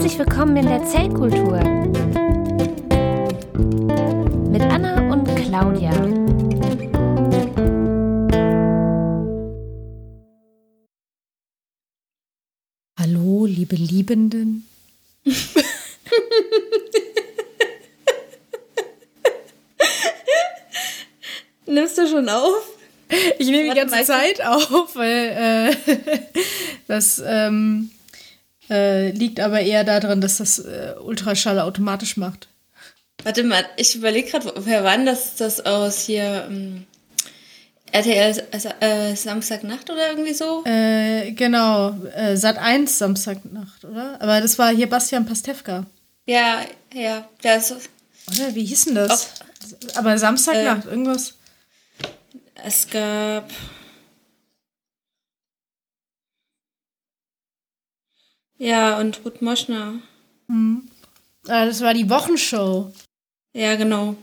Herzlich willkommen in der Zellkultur mit Anna und Claudia. Hallo, liebe Liebenden. Nimmst du schon auf? Ich nehme die ganze Zeit auf, weil äh, das ähm, äh, liegt aber eher daran, dass das äh, Ultraschall automatisch macht. Warte mal, ich überlege gerade, woher war denn das, das aus hier ähm, RTL äh, Samstagnacht oder irgendwie so? Äh, genau, äh, Sat 1 Samstagnacht, oder? Aber das war hier Bastian Pastewka. Ja, ja, das, Oder wie hieß denn das? Aber Samstagnacht, Äh. irgendwas. es gab. Ja, und Ruth Moschner. Ah, das war die Wochenshow. Ja, genau.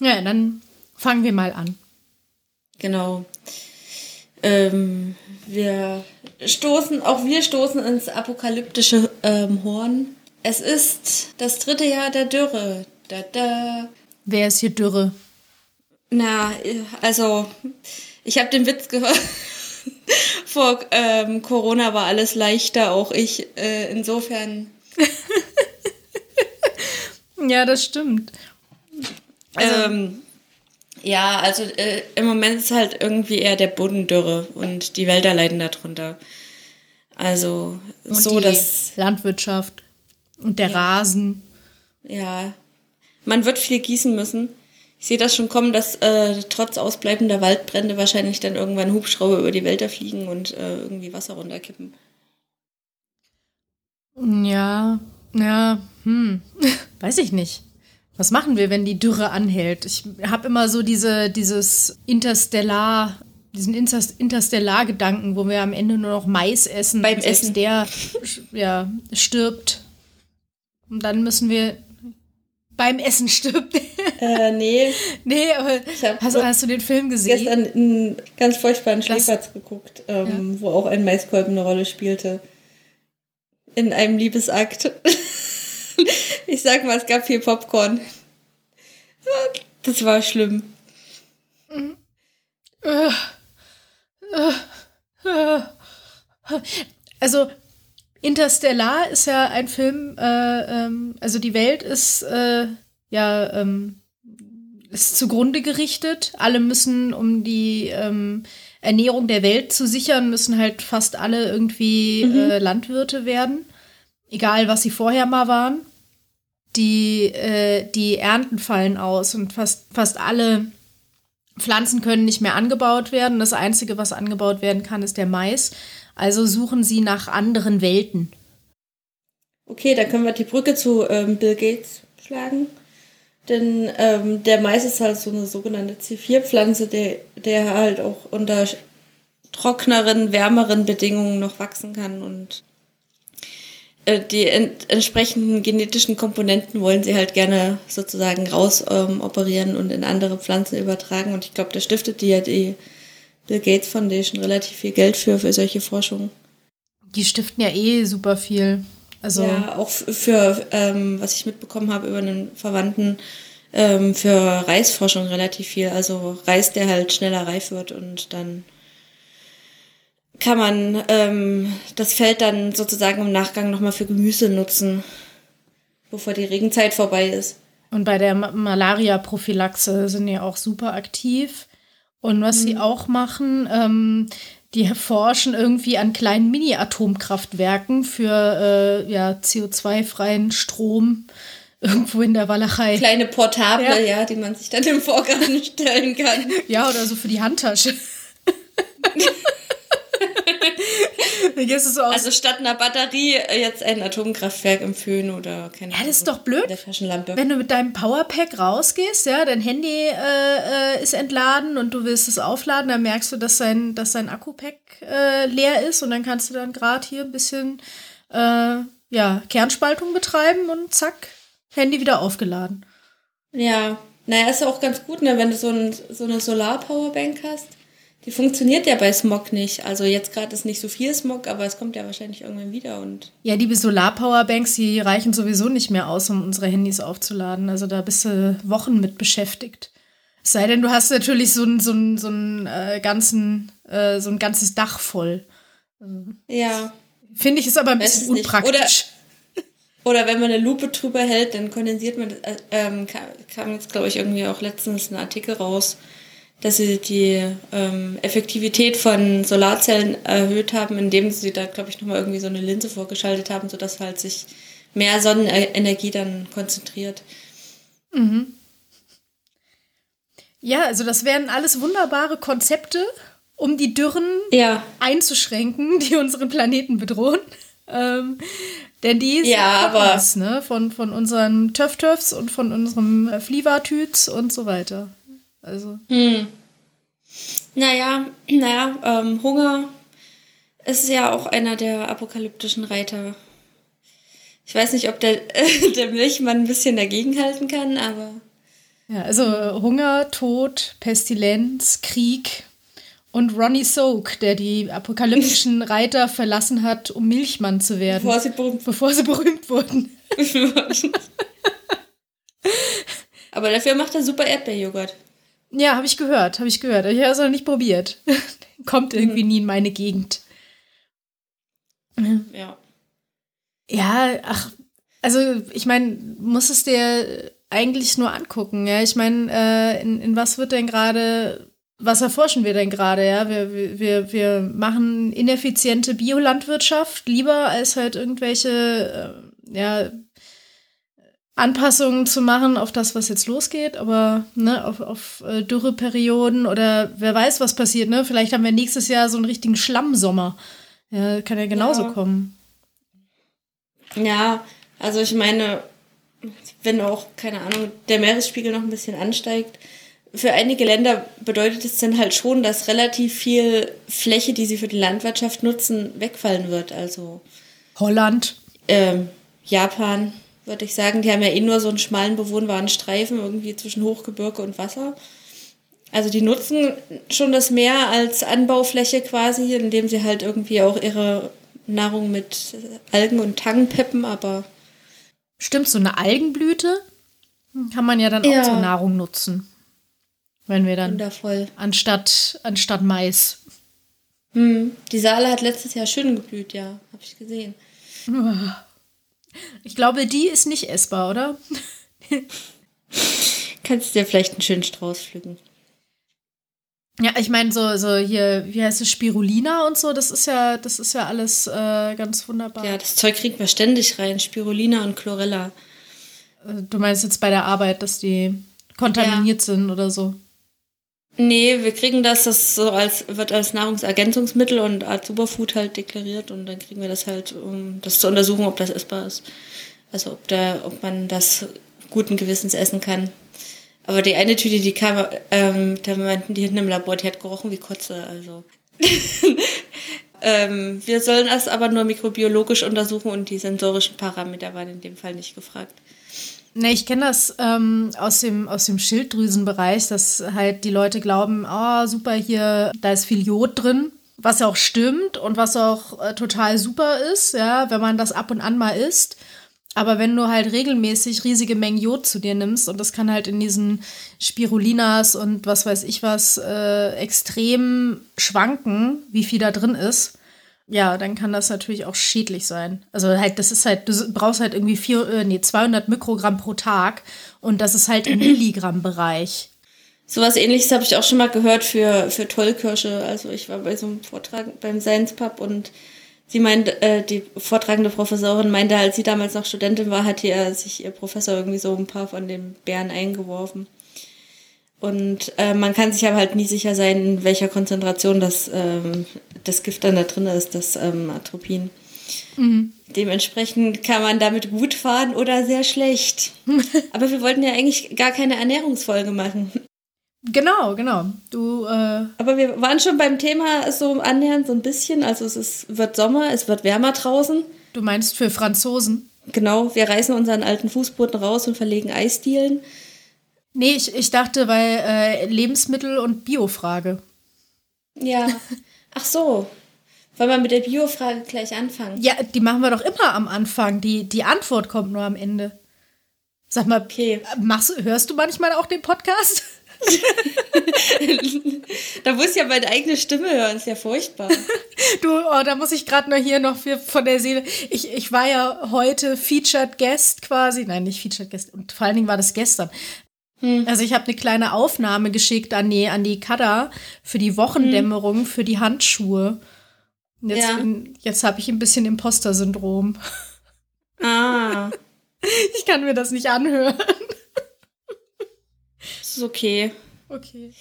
Ja, dann fangen wir mal an. Genau. Ähm, wir stoßen, auch wir stoßen ins apokalyptische ähm, Horn. Es ist das dritte Jahr der Dürre. Da, da. Wer ist hier Dürre? Na, also, ich habe den Witz gehört. Vor ähm, Corona war alles leichter, auch ich. Äh, insofern. Ja, das stimmt. ähm, ja, also äh, im Moment ist halt irgendwie eher der Boden dürre und die Wälder leiden darunter. Also so, dass Landwirtschaft und der Rasen. Ja, man wird viel gießen müssen. Ich sehe das schon kommen, dass äh, trotz ausbleibender Waldbrände wahrscheinlich dann irgendwann Hubschrauber über die Wälder fliegen und äh, irgendwie Wasser runterkippen. Ja, ja, hm, weiß ich nicht. Was machen wir, wenn die Dürre anhält? Ich habe immer so diese, dieses Interstellar, diesen Inter Interstellar-Gedanken, wo wir am Ende nur noch Mais essen. Beim Essen. der ja, stirbt. Und dann müssen wir beim Essen stirbt. Äh, nee, nee, aber hast, hast du den Film gesehen? gestern einen ganz furchtbaren Schläferz geguckt, ähm, wo auch ein Maiskolben eine Rolle spielte. In einem Liebesakt. ich sag mal, es gab viel Popcorn. Das war schlimm. Also Interstellar ist ja ein Film, äh, ähm, also die Welt ist äh, ja ähm, ist zugrunde gerichtet. Alle müssen, um die ähm, Ernährung der Welt zu sichern, müssen halt fast alle irgendwie äh, Landwirte werden, egal was sie vorher mal waren. Die äh, die Ernten fallen aus und fast fast alle Pflanzen können nicht mehr angebaut werden. Das Einzige, was angebaut werden kann, ist der Mais. Also suchen sie nach anderen Welten. Okay, dann können wir die Brücke zu ähm, Bill Gates schlagen. Denn ähm, der Mais ist halt so eine sogenannte C4-Pflanze, der, der halt auch unter trockneren, wärmeren Bedingungen noch wachsen kann. Und äh, die ent entsprechenden genetischen Komponenten wollen sie halt gerne sozusagen raus ähm, und in andere Pflanzen übertragen. Und ich glaube, da stiftet die ja die Bill Gates Foundation relativ viel Geld für, für solche Forschung. Die stiften ja eh super viel. Also Ja, auch für, ähm, was ich mitbekommen habe über einen Verwandten, ähm, für Reisforschung relativ viel. Also Reis, der halt schneller reif wird und dann kann man ähm, das Feld dann sozusagen im Nachgang nochmal für Gemüse nutzen, bevor die Regenzeit vorbei ist. und bei der Ma Malaria-Prophylaxe sind die auch super aktiv. Und was sie auch machen, ähm, die forschen irgendwie an kleinen Mini-Atomkraftwerken für äh, ja, CO2-freien Strom irgendwo in der Walachei. Kleine Portable, Ja. ja. die man sich dann im Vorgarten stellen kann. Ja, oder so für die Handtasche. So. Also statt einer Batterie äh, jetzt ein Atomkraftwerk im Föhn oder keine Ja, das ist Ahnung, doch blöd. Der Taschenlampe. Wenn du mit deinem Powerpack rausgehst, ja, dein Handy äh, äh, ist entladen und du willst es aufladen, dann merkst du, dass sein, dass sein Akkupack äh, leer ist und dann kannst du dann gerade hier ein bisschen äh, ja, Kernspaltung betreiben und zack, Handy wieder aufgeladen. Ja, naja, ist ja auch ganz gut, ne, wenn du so, ein, so eine Solar-Powerbank hast. Die funktioniert ja bei Smog nicht. Also jetzt gerade ist nicht so viel Smog, aber es kommt ja wahrscheinlich irgendwann wieder und. Ja, die Solarpowerbanks, die reichen sowieso nicht mehr aus, um unsere Handys aufzuladen. Also da bist du Wochen mit beschäftigt. Es sei denn, du hast natürlich so ein, so ein, so ein äh, ganzen, äh, so ein ganzes Dach voll. Ja. Finde ich ist aber ein Weiß bisschen unpraktisch. Oder wenn man eine Lupe drüber hält, dann kondensiert man, äh, ähm, kam jetzt glaube ich irgendwie auch letztens ein Artikel raus, dass sie die ähm, Effektivität von Solarzellen erhöht haben, indem sie da glaube ich nochmal irgendwie so eine Linse vorgeschaltet haben, sodass halt sich mehr Sonnenenergie dann konzentriert. Ja, also das wären alles wunderbare Konzepte, um die Dürren Ja, einzuschränken, die unseren Planeten bedrohen. Ähm, denn die sind Ja, uns, ne? von, von unseren Töff-Töffs und von unserem Flievertüts und so weiter. Also, naja, naja, ähm, Hunger ist ja auch einer der apokalyptischen Reiter. Ich weiß nicht, ob der, der Milchmann ein bisschen dagegenhalten kann, aber ja, also äh, Hunger, Tod, Pestilenz, Krieg und Ronnie Soak, der die apokalyptischen Reiter verlassen hat, um Milchmann zu werden, bevor sie berühmt bevor sie berühmt wurden. Aber dafür macht er super Erdbeerjoghurt. Ja, habe ich gehört, habe ich gehört. Ich habe es noch nicht probiert. Kommt irgendwie nie in meine Gegend. Ja. Ja, ach, also ich meine, muss es dir eigentlich nur angucken, ja. Ich meine, äh, in, in was wird denn gerade, was erforschen wir denn gerade, ja? Wir, wir- wir, wir machen ineffiziente Biolandwirtschaft lieber als halt irgendwelche, äh, ja, Anpassungen zu machen auf das, was jetzt losgeht, aber ne, auf, auf äh, Dürreperioden oder wer weiß, was passiert, ne? Vielleicht haben wir nächstes Jahr so einen richtigen Schlammsommer. Ja, kann ja genauso Ja. kommen. Ja, also ich meine, wenn auch, keine Ahnung, der Meeresspiegel noch ein bisschen ansteigt, für einige Länder bedeutet es dann halt schon, dass relativ viel Fläche, die sie für die Landwirtschaft nutzen, wegfallen wird. Also Holland. ähm, Japan, würde ich sagen, die haben ja eh nur so einen schmalen bewohnbaren Streifen irgendwie zwischen Hochgebirge und Wasser. Also die nutzen schon das Meer als Anbaufläche quasi, indem sie halt irgendwie auch ihre Nahrung mit Algen und Tangen peppen, aber Stimmt, so eine Algenblüte kann man ja dann Ja. auch zur Nahrung nutzen. Wenn wir dann wundervoll. anstatt, anstatt Mais. Hm. Die Saale hat letztes Jahr schön geblüht, ja, habe ich gesehen. Ich glaube, die ist nicht essbar, oder? Kannst dir vielleicht einen schönen Strauß pflücken. Ja, ich meine, so, so hier, wie heißt es, Spirulina und so, das ist ja, das ist ja alles äh, ganz wunderbar. Ja, das Zeug kriegt man ständig rein, Spirulina und Chlorella. Äh, Du meinst jetzt bei der Arbeit, dass die kontaminiert sind oder so. Nee, wir kriegen das, das so als, wird als Nahrungsergänzungsmittel und als Superfood halt deklariert und dann kriegen wir das halt, um das zu untersuchen, ob das essbar ist. Also ob da, ob man das guten Gewissens essen kann. Aber die eine Tüte, die kam, ähm, da meinten die hinten im Labor, die hat gerochen wie Kotze, also. ähm, wir sollen das aber nur mikrobiologisch untersuchen und die sensorischen Parameter waren in dem Fall nicht gefragt. Ne, ich kenne das ähm, aus, dem, aus dem Schilddrüsenbereich, dass halt die Leute glauben, ah, super, hier, da ist viel Jod drin, was auch stimmt und was auch äh, total super ist, ja, wenn man das ab und an mal isst. Aber wenn du halt regelmäßig riesige Mengen Jod zu dir nimmst und das kann halt in diesen Spirulinas und was weiß ich was äh, extrem schwanken, wie viel da drin ist, ja, dann kann das natürlich auch schädlich sein. Also halt, das ist halt, du brauchst halt irgendwie vier, äh, nee, 200 Mikrogramm pro Tag und das ist halt im Milligramm-Bereich. Sowas ähnliches habe ich auch schon mal gehört für, für Tollkirsche. Also ich war bei so einem Vortrag beim Science Pub und sie meinte, äh, die vortragende Professorin meinte, als sie damals noch Studentin war, hat ihr sich ihr Professor irgendwie so ein paar von den Bären eingeworfen. Und äh, man kann sich aber halt nie sicher sein, in welcher Konzentration das, ähm, das Gift dann da drin ist, das ähm, Atropin. Dementsprechend kann man damit gut fahren oder sehr schlecht. aber wir wollten ja eigentlich gar keine Ernährungsfolge machen. Genau, genau. Du, äh, Aber wir waren schon beim Thema so annähernd so ein bisschen. Also es ist, wird Sommer, es wird wärmer draußen. du meinst für Franzosen? Genau, wir reißen unseren alten Fußboden raus und verlegen Eisdielen. Nee, ich, ich dachte bei äh, Lebensmittel- und Biofrage. Ja. Ach so. Wollen wir mit der Bio-Frage gleich anfangen? Ja, die machen wir doch immer am Anfang. Die, die Antwort kommt nur am Ende. Sag mal, Okay. machst, hörst du manchmal auch den Podcast? Da muss ja meine eigene Stimme hören, ist ja furchtbar. Du, oh, da muss ich gerade noch hier noch für, von der Seele. Ich, ich war ja heute Featured Guest quasi. Nein, nicht Featured Guest. Und vor allen Dingen war das gestern. Also ich habe eine kleine Aufnahme geschickt an die, an die Kada für die Wochendämmerung, für die Handschuhe. Und jetzt, Ja. jetzt habe ich ein bisschen Imposter-Syndrom. Ah, Ich kann mir das nicht anhören. das ist okay. Okay.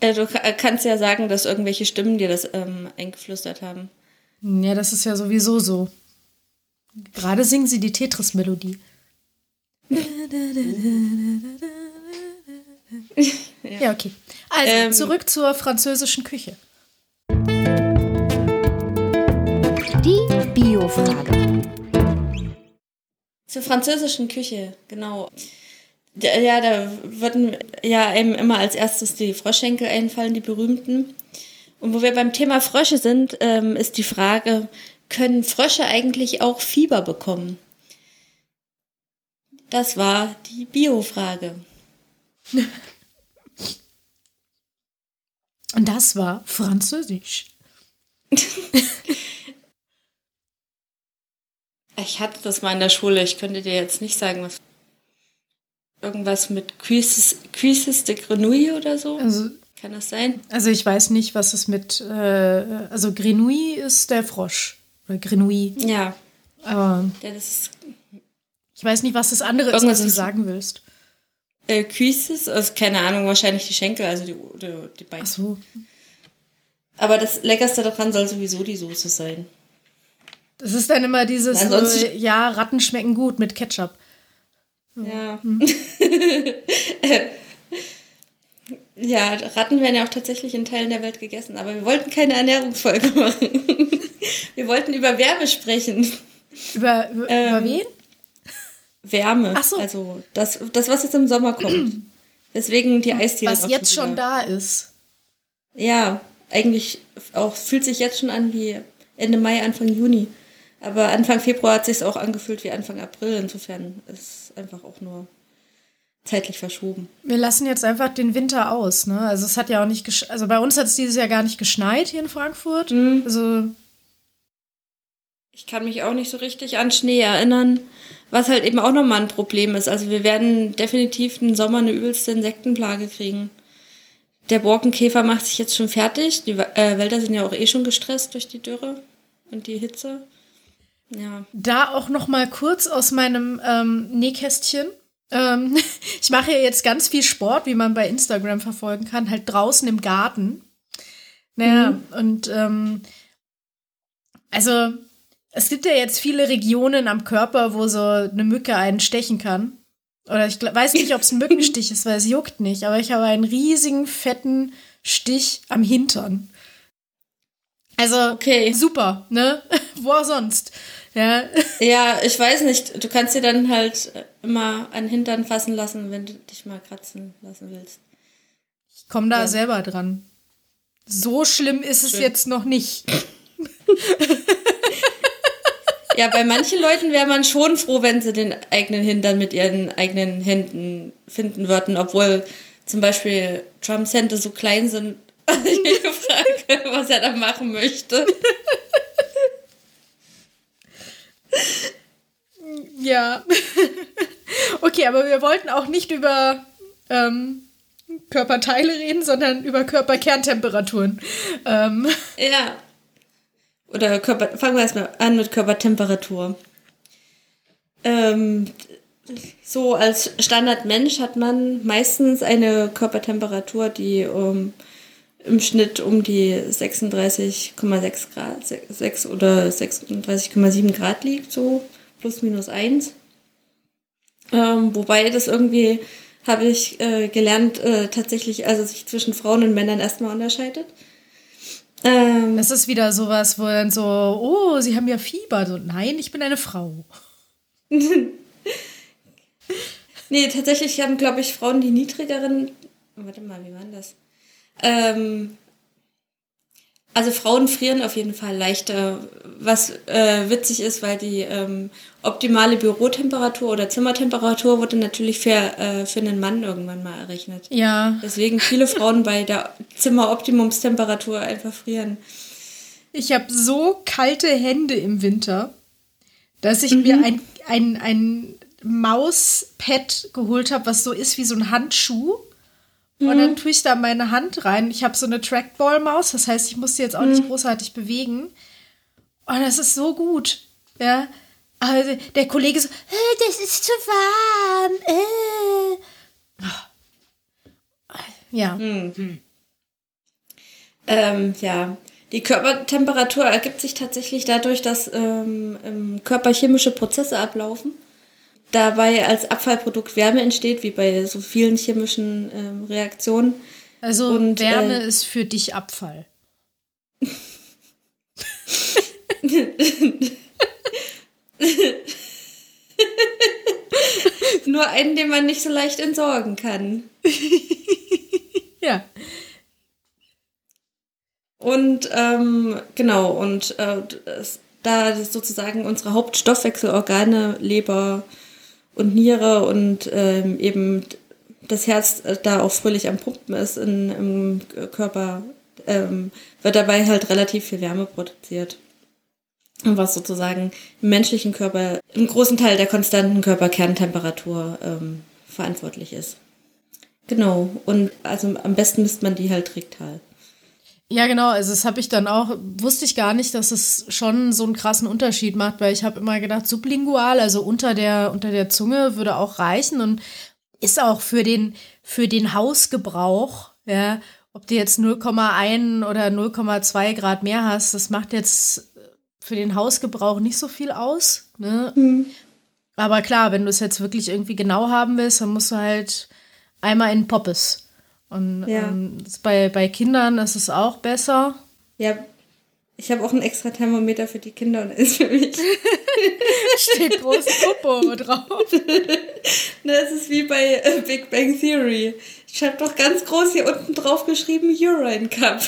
Äh, du ka- kannst ja sagen, dass irgendwelche Stimmen dir das ähm, eingeflüstert haben. Ja, das ist ja sowieso so. Gerade singen sie die Tetris-Melodie. ja, okay. Also, Ähm. zurück zur französischen Küche. Die Bio-Frage. Zur französischen Küche, genau. Da- Ja, da würden ja einem immer als erstes die Froschschenkel einfallen, die berühmten. Und wo wir beim Thema Frösche sind, ähm, ist die Frage, können Frösche eigentlich auch Fieber bekommen? Das war die Bio-Frage. Und das war Französisch. Ich hatte das mal in der Schule, ich könnte dir jetzt nicht sagen, was. Irgendwas mit Cuisses, Cuisses de Grenouille oder so? Also, Kann das sein? also ich weiß nicht, was es mit. Äh, also, Grenouille ist der Frosch. Oder Grenouille. Ja. Aber ja das ist ich weiß nicht, was das andere ist, was du sagen willst. Äh, Cuisses, also keine Ahnung, wahrscheinlich die Schenkel, also die, die, die Beine. Ach so. Aber das Leckerste daran soll sowieso die Soße sein. Das ist dann immer dieses, Ansonsten- so, ja, Ratten schmecken gut mit Ketchup. Ja. ja, Ratten werden ja auch tatsächlich in Teilen der Welt gegessen, aber wir wollten keine Ernährungsfolge machen. wir wollten über Wärme sprechen. Über, über, Ähm, über wen? Wärme. Ach so. Also das, das, was jetzt im Sommer kommt. Deswegen die Eisdiele. Was jetzt schon da ist. Ja, eigentlich auch fühlt sich jetzt schon an wie Ende Mai, Anfang Juni. Aber Anfang Februar hat sich auch angefühlt wie Anfang April. Insofern ist es einfach auch nur zeitlich verschoben. Wir lassen jetzt einfach den Winter aus, ne? Also es hat ja auch nicht gesch also bei uns hat es dieses Jahr gar nicht geschneit hier in Frankfurt. Mhm. Also Ich kann mich auch nicht so richtig an Schnee erinnern, was halt eben auch nochmal ein Problem ist. Also wir werden definitiv im Sommer eine übelste Insektenplage kriegen. Der Borkenkäfer macht sich jetzt schon fertig. Die äh, Wälder sind ja auch eh schon gestresst durch die Dürre und die Hitze. Ja. da auch noch mal kurz aus meinem ähm, Nähkästchen. Ähm, ich mache ja jetzt ganz viel Sport, wie man bei Instagram verfolgen kann, halt draußen im Garten. Naja, und ähm, also es gibt ja jetzt viele Regionen am Körper, wo so eine Mücke einen stechen kann. Oder ich weiß nicht, ob es ein Mückenstich ist, weil es juckt nicht, aber ich habe einen riesigen, fetten Stich am Hintern. Also Okay. super, ne? Wo auch sonst. Ja. Ja, ich weiß nicht. Du kannst dir dann halt immer an Hintern fassen lassen, wenn du dich mal kratzen lassen willst. Ich komme da Ja. selber dran. So schlimm ist es Schön. jetzt noch nicht. Ja, bei manchen Leuten wäre man schon froh, wenn sie den eigenen Hintern mit ihren eigenen Händen finden würden, obwohl zum Beispiel Trumps Hände so klein sind. Ich mich gefragt, was er da machen möchte. Ja. okay, aber wir wollten auch nicht über ähm, Körperteile reden, sondern über Körperkerntemperaturen. Ähm, Ja. Oder Körper, fangen wir erstmal an mit Körpertemperatur. Ähm, so als Standardmensch hat man meistens eine Körpertemperatur, die um, im Schnitt um die 36,6 Grad, 6 oder 36,7 Grad liegt, so plus minus 1. Ähm, wobei das irgendwie, habe ich äh, gelernt, äh, tatsächlich, also sich zwischen Frauen und Männern erstmal unterscheidet. Ähm, das ist wieder sowas, wo dann so, oh, Sie haben ja Fieber. So, nein, ich bin eine Frau. Nee, tatsächlich haben, glaube ich, Frauen die niedrigeren. Warte mal, wie war denn das? Ähm, Also Frauen frieren auf jeden Fall leichter, was äh, witzig ist, weil die ähm, optimale Bürotemperatur oder Zimmertemperatur wurde natürlich für, äh, für einen Mann irgendwann mal errechnet. Ja. Deswegen viele Frauen bei der Zimmeroptimumstemperatur einfach frieren. Ich habe so kalte Hände im Winter, dass ich mir ein, ein, ein Mauspad geholt habe, was so ist wie so ein Handschuh. Und dann tue ich da meine Hand rein. Ich habe so eine Trackball-Maus, das heißt, ich muss sie jetzt auch nicht großartig bewegen. Und das ist so gut. Ja. Also der Kollege so, "Äh, das ist zu warm. Äh. Ja. Ähm, ja, die Körpertemperatur ergibt sich tatsächlich dadurch, dass ähm, im Körper chemische Prozesse ablaufen. Dabei als Abfallprodukt Wärme entsteht, wie bei so vielen chemischen ähm, Reaktionen. Also Und, Wärme äh, ist für dich Abfall. Nur einen, den man nicht so leicht entsorgen kann. Ja. Und ähm, genau, und äh, das, da sozusagen unsere Hauptstoffwechselorgane, Leber und Niere und ähm, eben das Herz äh, da auch fröhlich am Pumpen ist in, im Körper, ähm, wird dabei halt relativ viel Wärme produziert. Und Was sozusagen im menschlichen Körper im großen Teil der konstanten Körperkerntemperatur ähm, verantwortlich ist. Genau. Und also am besten misst man die halt rektal. Ja, genau. Also das habe ich dann auch, wusste ich gar nicht, dass es schon so einen krassen Unterschied macht, weil ich habe immer gedacht, sublingual, also unter der, unter der Zunge würde auch reichen und ist auch für den, für den Hausgebrauch, ja, ob du jetzt 0,1 oder 0,2 Grad mehr hast, das macht jetzt für den Hausgebrauch nicht so viel aus. Ne? Aber klar, wenn du es jetzt wirklich irgendwie genau haben willst, dann musst du halt einmal in Poppes. Und Ja. ähm, das bei, bei Kindern ist es auch besser. Ja, ich habe auch ein extra Thermometer für die Kinder und eins für mich. Steht groß Popo drauf. Es ist wie bei äh, Big Bang Theory. Ich habe doch ganz groß hier unten drauf geschrieben Urine Cup.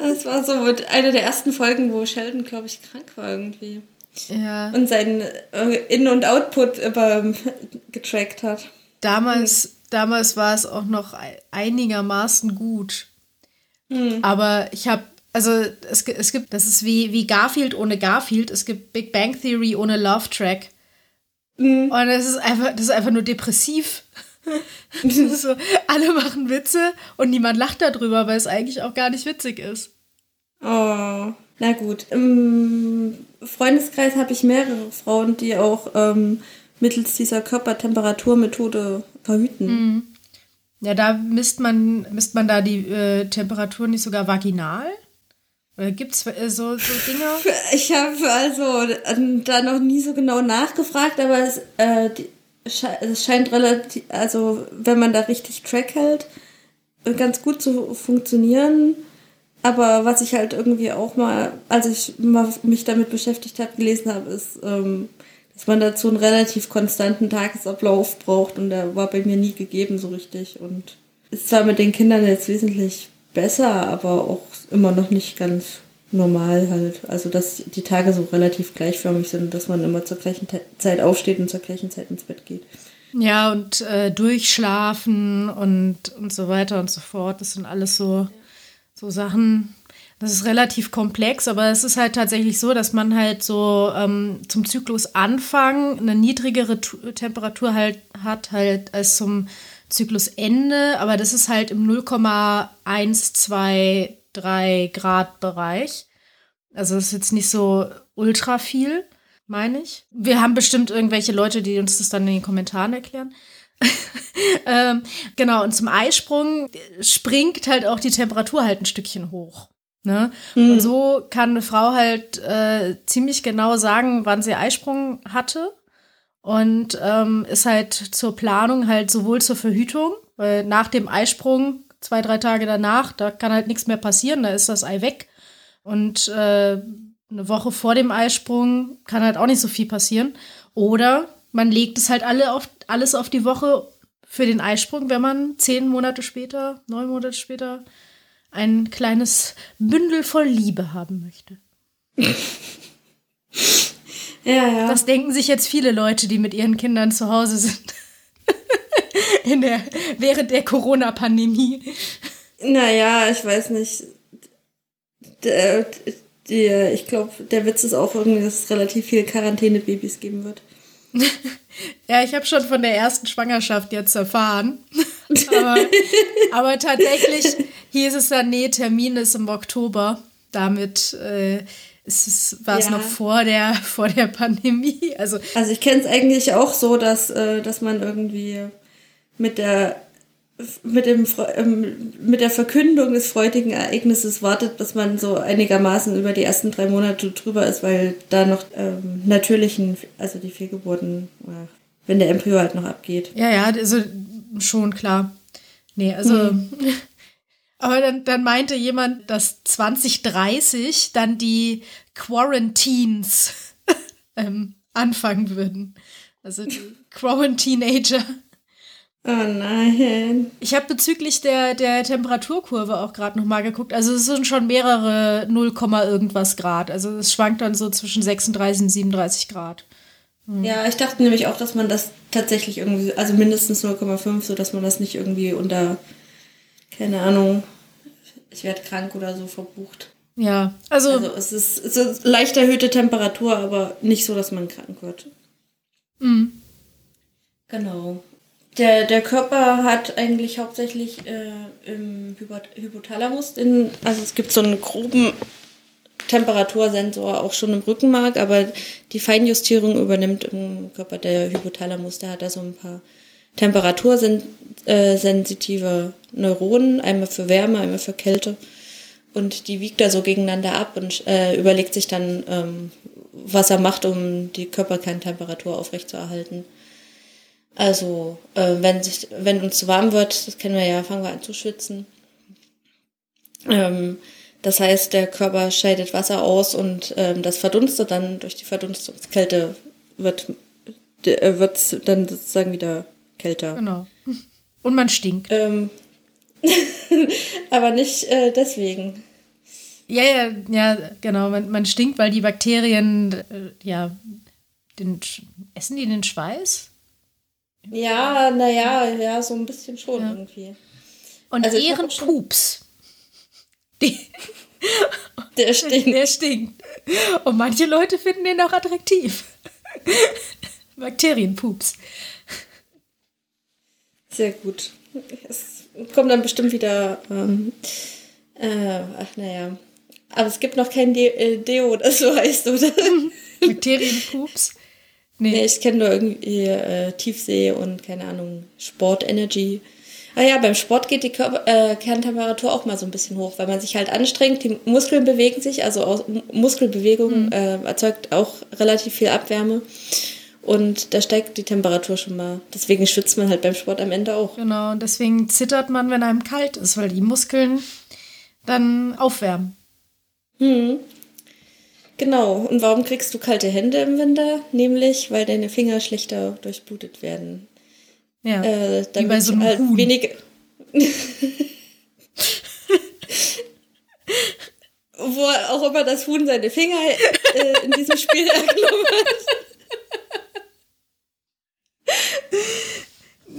Das war so einer der ersten Folgen, wo Sheldon, glaube ich, krank war irgendwie. Ja. Und seinen äh, In- und Output immer getrackt hat. Damals, damals war es auch noch ei- einigermaßen gut. Aber ich habe, also es, es gibt, das ist wie, wie Garfield ohne Garfield. Es gibt Big Bang Theory ohne Love Track. Und es ist einfach, das ist einfach nur depressiv. So, alle machen Witze und niemand lacht darüber, weil es eigentlich auch gar nicht witzig ist. Oh, na gut. Im Freundeskreis habe ich mehrere Frauen, die auch ähm, mittels dieser Körpertemperaturmethode verhüten. Ja, da misst man, misst man da die äh, Temperatur nicht sogar vaginal? Oder gibt's äh, so, so Dinge? Ich habe also ähm, da noch nie so genau nachgefragt, aber es, äh, die, sche- es scheint relativ, also wenn man da richtig Track hält, äh, ganz gut zu funktionieren. Aber was ich halt irgendwie auch mal, als ich mal mich damit beschäftigt habe, gelesen habe, ist, ähm, dass man dazu einen relativ konstanten Tagesablauf braucht und der war bei mir nie gegeben so richtig und ist zwar mit den Kindern jetzt wesentlich besser, aber auch immer noch nicht ganz normal halt. Also dass die Tage so relativ gleichförmig sind, dass man immer zur gleichen Te- Zeit aufsteht und zur gleichen Zeit ins Bett geht. Ja, und äh, durchschlafen und, und so weiter und so fort. Das sind alles so, so Sachen. Das ist relativ komplex, aber es ist halt tatsächlich so, dass man halt so ähm, zum Zyklusanfang eine niedrigere Tu- Temperatur halt hat, halt als zum Zyklusende. Aber das ist halt im 0,123 Grad Bereich. Also das ist jetzt nicht so ultra viel, meine ich. Wir haben bestimmt irgendwelche Leute, die uns das dann in den Kommentaren erklären. ähm, genau, und zum Eisprung springt halt auch die Temperatur halt ein Stückchen hoch. Ne? Und so kann eine Frau halt äh, ziemlich genau sagen, wann sie Eisprung hatte. Und ähm, ist halt zur Planung halt sowohl zur Verhütung, weil nach dem Eisprung, zwei, drei Tage danach, da kann halt nichts mehr passieren, da ist das Ei weg. Und äh, eine Woche vor dem Eisprung kann halt auch nicht so viel passieren. Oder man legt es halt alle auf, alles auf die Woche für den Eisprung, wenn man zehn Monate später, neun Monate später ein kleines Bündel voll Liebe haben möchte. Ja, ja. Das denken sich jetzt viele Leute, die mit ihren Kindern zu Hause sind. In der, während der Corona-Pandemie. Naja, ich weiß nicht. Der, der, ich glaube, der Witz ist auch irgendwie, dass es relativ viele Quarantänebabys geben wird. Ja, ich habe schon von der ersten Schwangerschaft jetzt erfahren. aber, aber tatsächlich hieß es dann, nee, Termin ist im Oktober. Damit äh, war es Ja. noch vor der, vor der Pandemie. Also Also ich kenne es eigentlich auch so, dass, äh, dass man irgendwie mit der mit dem ähm, mit der Verkündung des freudigen Ereignisses wartet, bis man so einigermaßen über die ersten drei Monate drüber ist, weil da noch ähm, natürlichen, also die Fehlgeburten, oder wenn der Embryo halt noch abgeht. Ja, ja, also schon klar. Nee, also. Aber dann, dann meinte jemand, dass 2030 dann die Quarantines ähm, anfangen würden. Also die Quarantinager. Oh nein. Ich habe bezüglich der, der Temperaturkurve auch gerade nochmal geguckt. Also es sind schon mehrere 0, irgendwas Grad. Also es schwankt dann so zwischen 36 und 37 Grad. Ja, ich dachte nämlich auch, dass man das tatsächlich irgendwie, also mindestens 0,5, so dass man das nicht irgendwie unter, keine Ahnung, ich werde krank oder so verbucht. Ja, also, Also es ist, es ist leicht erhöhte Temperatur, aber nicht so, dass man krank wird. mh, Genau. Der, der Körper hat eigentlich hauptsächlich äh, im Hypo- Hypothalamus, den, also es gibt so einen groben Temperatursensor auch schon im Rückenmark, aber die Feinjustierung übernimmt im Körper der Hypothalamus. Der hat da so ein paar temperatursensitive Neuronen, einmal für Wärme, einmal für Kälte. Und die wiegt er so gegeneinander ab und äh, überlegt sich dann, ähm, was er macht, um die Körperkerntemperatur aufrechtzuerhalten. Also, äh, wenn, sich, wenn uns zu warm wird, das kennen wir ja, fangen wir an zu schwitzen. Ähm, das heißt, der Körper scheidet Wasser aus und ähm, das verdunstet dann durch die Verdunstungskälte wird äh, wird's dann sozusagen wieder kälter. genau. Und man stinkt. Ähm, aber nicht äh, deswegen. Ja, ja, ja, genau. Man, man stinkt, weil die Bakterien, äh, ja, den, essen die den Schweiß? Ja, naja, ja, so ein bisschen schon Ja. irgendwie. Und Also ihren Pups. Der stinkt. der stinkt. Und manche Leute finden den auch attraktiv. Bakterienpups. Sehr gut. Es kommt dann bestimmt wieder. Ähm, äh, ach, naja. Aber es gibt noch kein De äh, Deo, das so heißt, oder? Bakterienpups. Nee, Nee. ich kenne nur irgendwie äh, Tiefsee und keine Ahnung, Sport Energy. Ah ja, beim Sport geht die Körper äh, Kerntemperatur auch mal so ein bisschen hoch, weil man sich halt anstrengt, die Muskeln bewegen sich, also aus, Muskelbewegung äh, erzeugt auch relativ viel Abwärme. Und da steigt die Temperatur schon mal. Deswegen schwitzt man halt beim Sport am Ende auch. Genau, und deswegen zittert man, wenn einem kalt ist, weil die Muskeln dann aufwärmen. Hm. Genau. Und warum kriegst du kalte Hände im Winter? Nämlich, weil deine Finger schlechter durchblutet werden. Ja. Äh, Wie bei damit so einem halt Huhn. wenig. Wo auch immer das Huhn seine Finger äh, in diesem Spiel erklomm hat.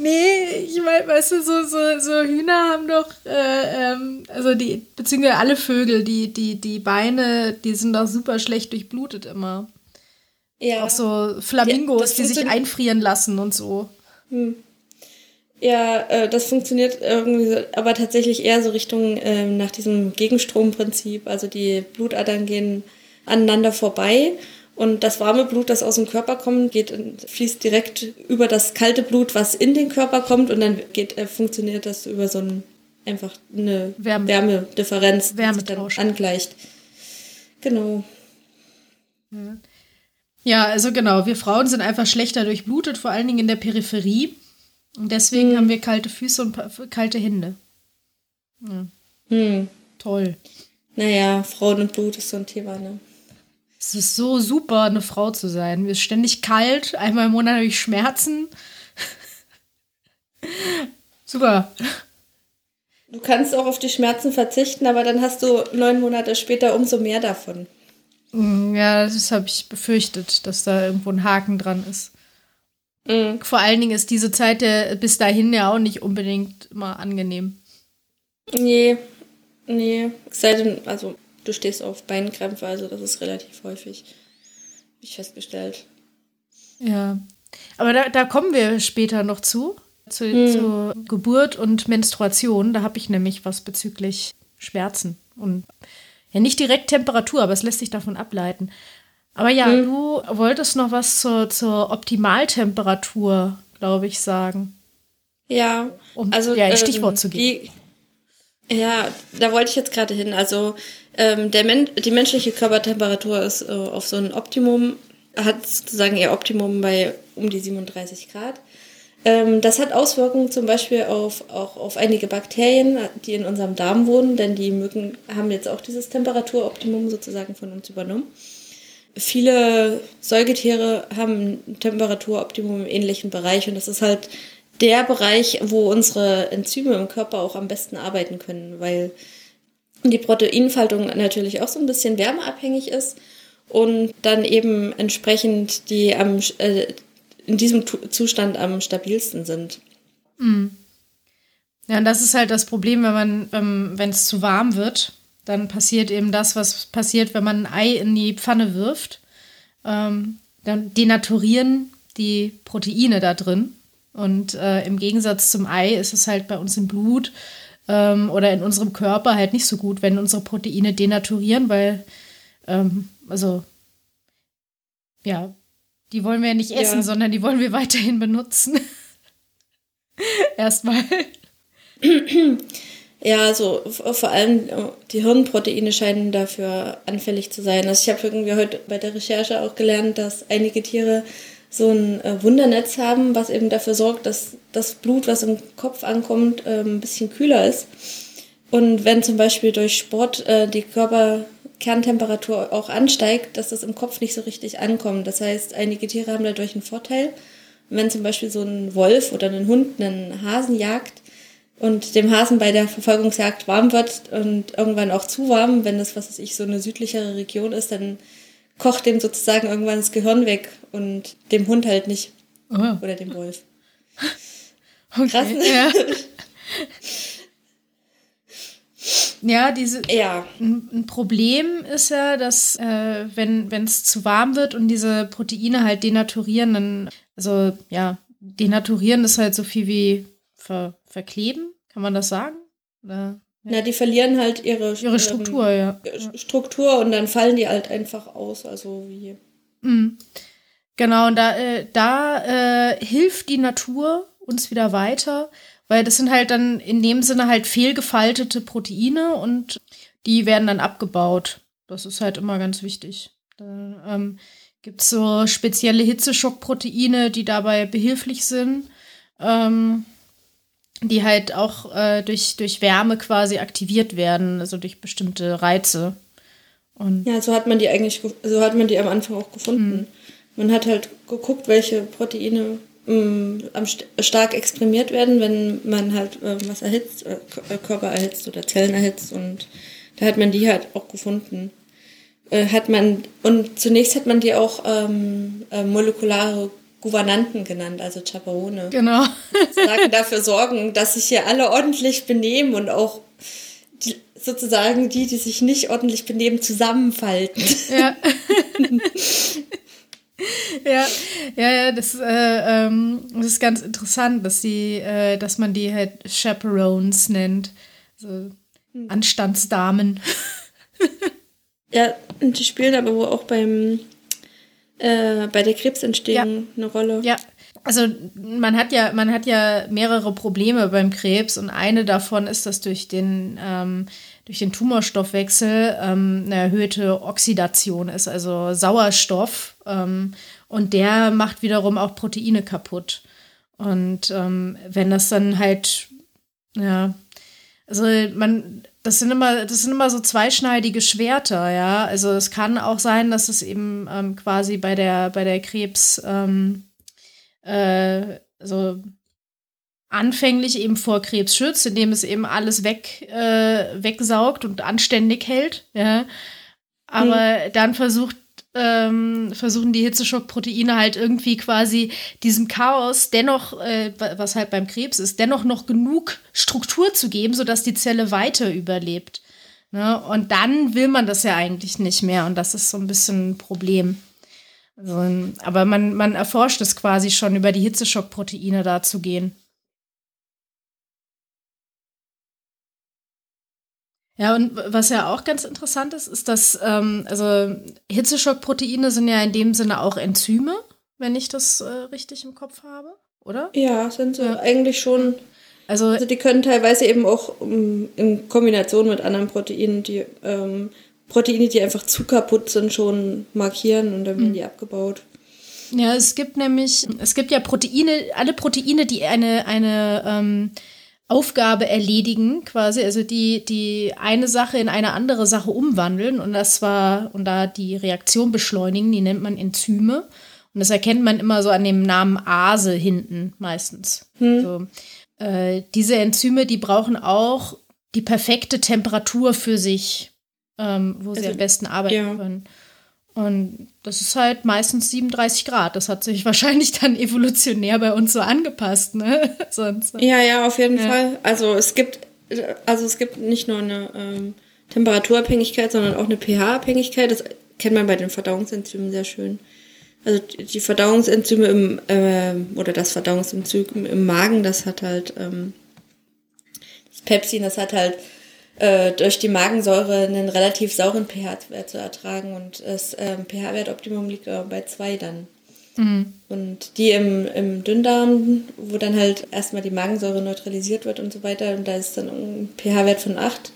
Nee, ich meine, weißt du, so, so, so Hühner haben doch, äh, ähm, also die, beziehungsweise alle Vögel, die, die, die Beine, die sind doch super schlecht durchblutet immer. Ja. Auch so Flamingos, das die sich einfrieren lassen und so. Ja, äh, das funktioniert irgendwie, so, aber tatsächlich eher so Richtung ähm, nach diesem Gegenstromprinzip. Also die Blutadern gehen aneinander vorbei und das warme Blut, das aus dem Körper kommt, geht fließt direkt über das kalte Blut, was in den Körper kommt und dann geht, äh, funktioniert das über so ein einfach eine Wärme- Wärmedifferenz, die sich dann angleicht. Genau. Ja, also genau, wir Frauen sind einfach schlechter durchblutet, vor allen Dingen in der Peripherie. Und deswegen haben wir kalte Füße und kalte Hände. Hm. Toll. Naja, Frauen und Blut ist so ein Thema, ne? Es ist so super, eine Frau zu sein. Mir ist ständig kalt, einmal im Monat habe ich Schmerzen. Super. Du kannst auch auf die Schmerzen verzichten, aber dann hast du neun Monate später umso mehr davon. Mm, Ja, das habe ich befürchtet, dass da irgendwo ein Haken dran ist. Mhm. Vor allen Dingen ist diese Zeit ja bis dahin ja auch nicht unbedingt immer angenehm. Nee, nee. Es sei denn, also du stehst auf Beinkrämpfe, also das ist relativ häufig. Hab ich festgestellt. Ja. Aber da, da kommen wir später noch zu. Zu, Zur Geburt und Menstruation. Da habe ich nämlich was bezüglich Schmerzen. Und ja, nicht direkt Temperatur, aber es lässt sich davon ableiten. Aber ja, du wolltest noch was zur, zur Optimaltemperatur, glaube ich, sagen. Ja, Um also ja, ein ähm, Stichwort zu geben. Die, ja, da wollte ich jetzt gerade hin. Also ähm, der Men die menschliche Körpertemperatur ist äh, auf so ein Optimum, hat sozusagen ihr Optimum bei um die 37 Grad. Ähm, das hat Auswirkungen zum Beispiel auf, auch auf einige Bakterien, die in unserem Darm wohnen, denn die Mücken haben jetzt auch dieses Temperaturoptimum sozusagen von uns übernommen. Viele Säugetiere haben ein Temperaturoptimum im ähnlichen Bereich und das ist halt der Bereich, wo unsere Enzyme im Körper auch am besten arbeiten können, weil die Proteinfaltung natürlich auch so ein bisschen wärmeabhängig ist und dann eben entsprechend die am, äh, in diesem Zustand am stabilsten sind. Ja, und das ist halt das Problem, wenn man, ähm, wenn es zu warm wird, dann passiert eben das, was passiert, wenn man ein Ei in die Pfanne wirft. Ähm, dann denaturieren die Proteine da drin. Und äh, im Gegensatz zum Ei ist es halt bei uns im Blut ähm, oder in unserem Körper halt nicht so gut, wenn unsere Proteine denaturieren, weil, ähm, also, ja, die wollen wir ja nicht essen, Ja. sondern die wollen wir weiterhin benutzen. Erstmal. Ja, also vor allem äh, die Hirnproteine scheinen dafür anfällig zu sein. Also ich habe irgendwie heute bei der Recherche auch gelernt, dass einige Tiere so ein äh, Wundernetz haben, was eben dafür sorgt, dass das Blut, was im Kopf ankommt, äh, ein bisschen kühler ist. Und wenn zum Beispiel durch Sport äh, die Körperkerntemperatur auch ansteigt, dass das im Kopf nicht so richtig ankommt. Das heißt, einige Tiere haben dadurch einen Vorteil. Wenn zum Beispiel so ein Wolf oder ein Hund einen Hasen jagt und dem Hasen bei der Verfolgungsjagd warm wird und irgendwann auch zu warm, wenn das, was weiß ich, so eine südlichere Region ist, dann kocht dem sozusagen irgendwann das Gehirn weg und dem Hund halt nicht. Oh. Oder dem Wolf. Okay, Krass, ne? Ja. ja, diese, Ja, ein Problem ist ja, dass äh, wenn es zu warm wird und diese Proteine halt denaturieren, dann, also ja, denaturieren ist halt so viel wie ver, verkleben, kann man das sagen? Oder, na, die verlieren halt ihre, ihre Struktur, ja. ähm, Struktur und dann fallen die halt einfach aus. Also wie. Mhm. Genau, und da, äh, da äh, hilft die Natur uns wieder weiter, weil das sind halt dann in dem Sinne halt fehlgefaltete Proteine und die werden dann abgebaut. Das ist halt immer ganz wichtig. Da ähm, gibt es so spezielle Hitzeschockproteine, die dabei behilflich sind, ähm, die halt auch äh, durch, durch Wärme quasi aktiviert werden, also durch bestimmte Reize. Und Ja, so hat man die eigentlich, ge- so hat man die am Anfang auch gefunden. Man hat halt geguckt, welche Proteine ähm, am st stark exprimiert werden, wenn man halt ähm, was erhitzt, äh, äh, Körper erhitzt oder Zellen erhitzt und da hat man die halt auch gefunden. Äh, hat man und zunächst hat man die auch ähm, äh, molekulare Gouvernanten genannt, also Chaperone. genau. sozusagen dafür sorgen, dass sich hier alle ordentlich benehmen und auch die, sozusagen die, die sich nicht ordentlich benehmen, zusammenfalten. Ja. ja, ja, ja, das, äh, ähm, das ist ganz interessant, dass die, äh, dass man die halt Chaperones nennt. So Anstandsdamen. Ja, und die spielen aber wohl auch beim äh, bei der Krebsentstehung eine Rolle. Ja, also man hat ja, man hat ja mehrere Probleme beim Krebs und eine davon ist, dass durch den, ähm, durch den Tumorstoffwechsel ähm, eine erhöhte Oxidation ist, also Sauerstoff. Ähm, und der macht wiederum auch Proteine kaputt. Und ähm, wenn das dann halt, ja, also man, das sind immer, das sind immer so zweischneidige Schwerter, ja. Also es kann auch sein, dass es eben ähm, quasi bei der, bei der Krebs, ähm, äh, also anfänglich eben vor Krebs schützt, indem es eben alles weg, äh, wegsaugt und anständig hält. Ja. Aber hm. dann versucht ähm, versuchen die Hitzeschockproteine halt irgendwie quasi diesem Chaos dennoch, äh, was halt beim Krebs ist, dennoch noch genug Struktur zu geben, sodass die Zelle weiter überlebt. Ne? Und dann will man das ja eigentlich nicht mehr und das ist so ein bisschen ein Problem. Also, aber man, man erforscht es quasi schon, über die Hitzeschockproteine da zu gehen. Ja, und was ja auch ganz interessant ist, ist, dass ähm, also Hitzeschockproteine sind ja in dem Sinne auch Enzyme, wenn ich das äh, richtig im Kopf habe, oder? Ja, sind sie ja. eigentlich schon. Also, also, die können teilweise eben auch um, ähm, in Kombination mit anderen Proteinen die ähm, Proteine, die einfach zu kaputt sind, schon markieren und dann werden mhm. die abgebaut. Ja, es gibt nämlich, es gibt ja Proteine, alle Proteine, die eine, eine ähm, Aufgabe erledigen, quasi, also die, die eine Sache in eine andere Sache umwandeln und das war, und da die Reaktion beschleunigen, die nennt man Enzyme. Und das erkennt man immer so an dem Namen Ase hinten meistens. Hm. So. Äh, diese Enzyme, die brauchen auch die perfekte Temperatur für sich, ähm, wo also, sie am besten arbeiten ja. können. Und das ist halt meistens 37 Grad. Das hat sich wahrscheinlich dann evolutionär bei uns so angepasst, ne? Sonst. Ja, ja, auf jeden ja. Fall. Also es gibt, also es gibt nicht nur eine ähm, Temperaturabhängigkeit, sondern auch eine pH-Abhängigkeit. Das kennt man bei den Verdauungsenzymen sehr schön. Also die Verdauungsenzyme im, äh, oder das Verdauungsenzym im Magen, das hat halt ähm, das Pepsin, das hat halt äh, durch die Magensäure einen relativ sauren pH-Wert zu ertragen und das ähm, pH-Wert-Optimum liegt äh, bei zwei dann. Mhm. Und die im, im Dünndarm, wo dann halt erstmal die Magensäure neutralisiert wird und so weiter, und da ist dann ein pH-Wert von 8.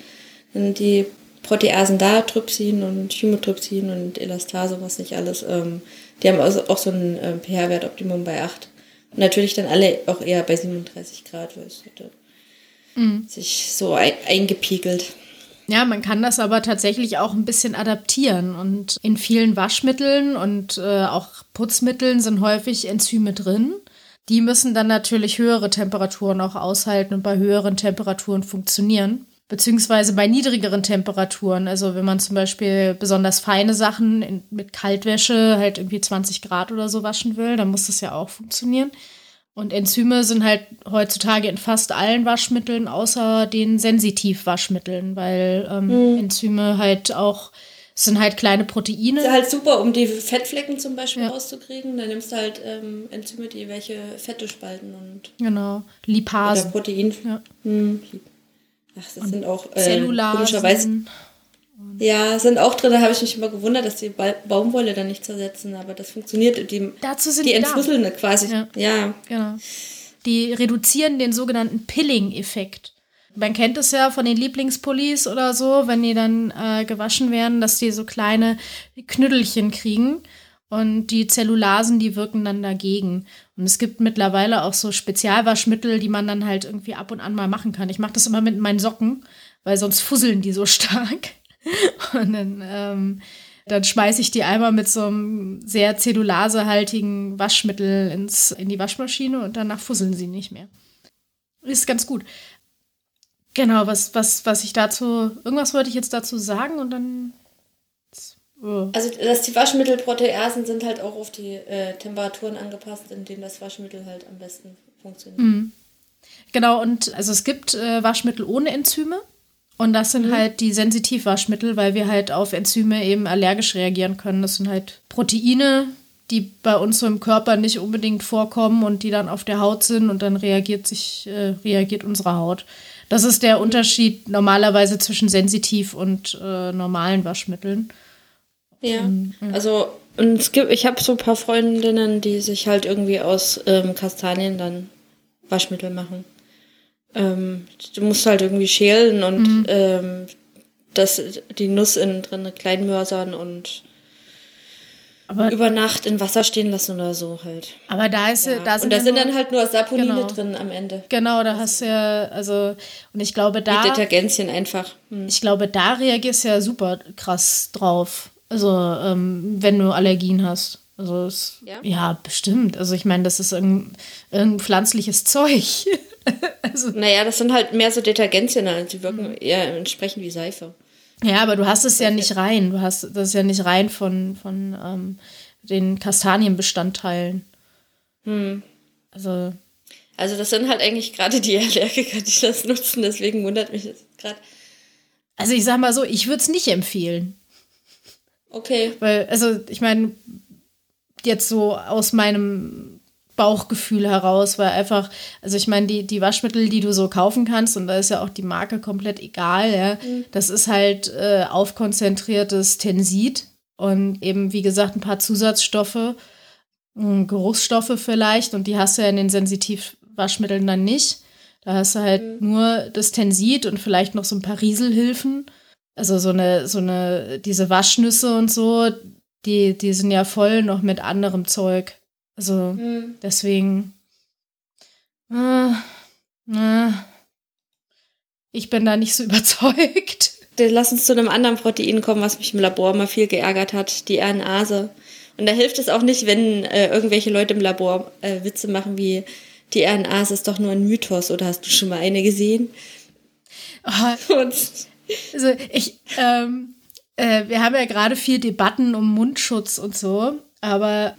Dann die Proteasen da, Trypsin und Chymotrypsin und Elastase, was nicht alles, ähm, die haben also auch so ein äh, pH-Wert-Optimum bei 8. Und natürlich dann alle auch eher bei 37 Grad, weil es hätte mhm. sich so ein, eingepiegelt. Ja, man kann das aber tatsächlich auch ein bisschen adaptieren. Und in vielen Waschmitteln und äh, auch Putzmitteln sind häufig Enzyme drin. Die müssen dann natürlich höhere Temperaturen auch aushalten und bei höheren Temperaturen funktionieren. Beziehungsweise bei niedrigeren Temperaturen. Also wenn man zum Beispiel besonders feine Sachen in, mit Kaltwäsche halt irgendwie 20 Grad oder so waschen will, dann muss das ja auch funktionieren. Und Enzyme sind halt heutzutage in fast allen Waschmitteln, außer den Sensitivwaschmitteln, weil ähm, mhm. Enzyme halt auch sind halt kleine Proteine. Das ist halt super, um die Fettflecken zum Beispiel ja. rauszukriegen. Dann nimmst du halt ähm, Enzyme, die welche Fette spalten und. Genau. Lipasen. Oder Protein. Ja. Hm. Ach, das und sind auch äh, komischerweise. Ja, sind auch drin. Da habe ich mich immer gewundert, dass die ba Baumwolle dann nicht zersetzen, aber das funktioniert. Die, Dazu sind die entfusseln quasi. Ja. ja. Genau. Die reduzieren den sogenannten Pilling-Effekt. Man kennt es ja von den Lieblingspullis oder so, wenn die dann äh, gewaschen werden, dass die so kleine Knüttelchen kriegen. Und die Zellulasen, die wirken dann dagegen. Und es gibt mittlerweile auch so Spezialwaschmittel, die man dann halt irgendwie ab und an mal machen kann. Ich mache das immer mit meinen Socken, weil sonst fusseln die so stark. Und dann, ähm, dann schmeiße ich die einmal mit so einem sehr zellulasehaltigen Waschmittel ins, in die Waschmaschine und danach fusseln sie nicht mehr. Ist ganz gut. Genau, was, was, was ich dazu, irgendwas wollte ich jetzt dazu sagen und dann. Oh. Also, dass die Waschmittelproteasen sind halt auch auf die äh, Temperaturen angepasst, in denen das Waschmittel halt am besten funktioniert. Mhm. Genau, und also es gibt äh, Waschmittel ohne Enzyme. Und das sind mhm. halt die Sensitivwaschmittel, weil wir halt auf Enzyme eben allergisch reagieren können. Das sind halt Proteine, die bei uns so im Körper nicht unbedingt vorkommen und die dann auf der Haut sind und dann reagiert sich, äh, reagiert unsere Haut. Das ist der Unterschied normalerweise zwischen sensitiv und äh, normalen Waschmitteln. Ja, und, ja. also und es gibt, ich habe so ein paar Freundinnen, die sich halt irgendwie aus ähm, Kastanien dann Waschmittel machen. Ähm, du musst halt irgendwie schälen und mhm. ähm, das, die Nuss innen drin klein mörsern und aber, über Nacht in Wasser stehen lassen oder so halt. Aber da ist ja. da sind Und da sind dann halt nur Saponine genau. drin am Ende. Genau, da hast du ja, also, und ich glaube da. Mit Detergenzien einfach. Hm. Ich glaube, da reagierst du ja super krass drauf. Also, ähm, wenn du Allergien hast. Also, es, ja? ja? bestimmt. Also, ich meine, das ist irgendein, irgendein pflanzliches Zeug. Also, Naja, das sind halt mehr so Detergentien, also die wirken eher entsprechend wie Seife. ja, aber du hast es ja nicht rein. Du hast das ist ja nicht rein von, von ähm, den Kastanienbestandteilen. Also, Also das sind halt eigentlich gerade die Allergiker, die das nutzen, deswegen wundert mich das gerade. also ich sag mal so, ich würde es nicht empfehlen. Okay. Weil, also, ich meine, jetzt so aus meinem Bauchgefühl heraus, weil einfach, also ich meine, die, die Waschmittel, die du so kaufen kannst, und da ist ja auch die Marke komplett egal, ja, das ist halt äh, aufkonzentriertes Tensid und eben, wie gesagt, ein paar Zusatzstoffe, mh, Geruchsstoffe vielleicht, und die hast du ja in den Sensitivwaschmitteln dann nicht. Da hast du halt nur das Tensid und vielleicht noch so ein paar Rieselhilfen. Also so eine, so eine, diese Waschnüsse und so, die, die sind ja voll noch mit anderem Zeug. Also deswegen. Äh, äh, ich bin da nicht so überzeugt. Lass uns zu einem anderen Protein kommen, was mich im Labor mal viel geärgert hat, die RNase. Und da hilft es auch nicht, wenn äh, irgendwelche Leute im Labor äh, Witze machen wie, die RNase ist doch nur ein Mythos oder hast du schon mal eine gesehen? Und Also ich, ähm, äh, wir haben ja gerade viel Debatten um Mundschutz und so, aber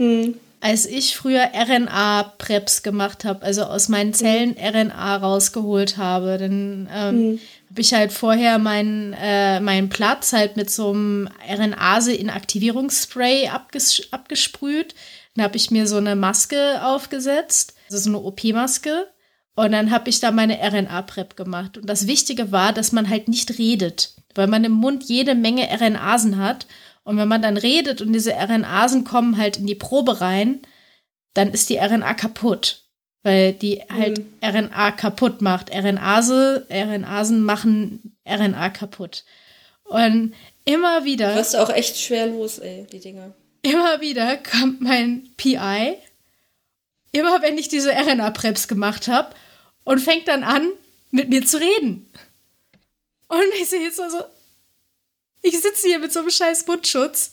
als ich früher RNA-Preps gemacht habe, also aus meinen Zellen RNA rausgeholt habe, dann ähm, habe ich halt vorher meinen äh, meinen Platz halt mit so einem RNase-Inaktivierungsspray abges abgesprüht. Dann habe ich mir so eine Maske aufgesetzt, also so eine OP-Maske. Und dann habe ich da meine RNA-Prep gemacht. Und das Wichtige war, dass man halt nicht redet, weil man im Mund jede Menge RNAsen hat. Und wenn man dann redet und diese RNAsen kommen halt in die Probe rein, dann ist die RNA kaputt. Weil die halt RNA kaputt macht. RNase, RNAsen machen RNA kaputt. Und immer wieder du wirst auch echt schwer los, ey, die Dinger. immer wieder kommt mein PI, immer wenn ich diese RNA-Preps gemacht habe, und fängt dann an, mit mir zu reden. Und ich sehe jetzt so, so ich sitze hier mit so einem scheiß Mundschutz.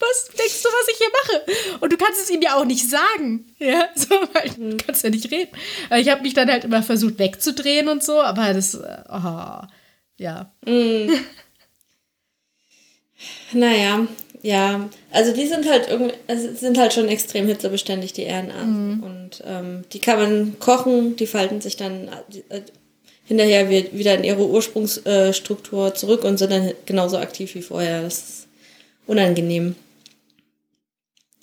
Was denkst du, was ich hier mache? Und du kannst es ihm ja auch nicht sagen. Ja, so, weil du kannst ja nicht reden. Ich habe mich dann halt immer versucht wegzudrehen und so, aber das, äh, oh, ja. Naja, ja. Also die sind halt irgendwie, also sind halt schon extrem hitzebeständig, die RNA. Und ähm, die kann man kochen, die falten sich dann äh, hinterher wi- wieder in ihre Ursprungsstruktur zurück und sind dann genauso aktiv wie vorher. Das ist unangenehm.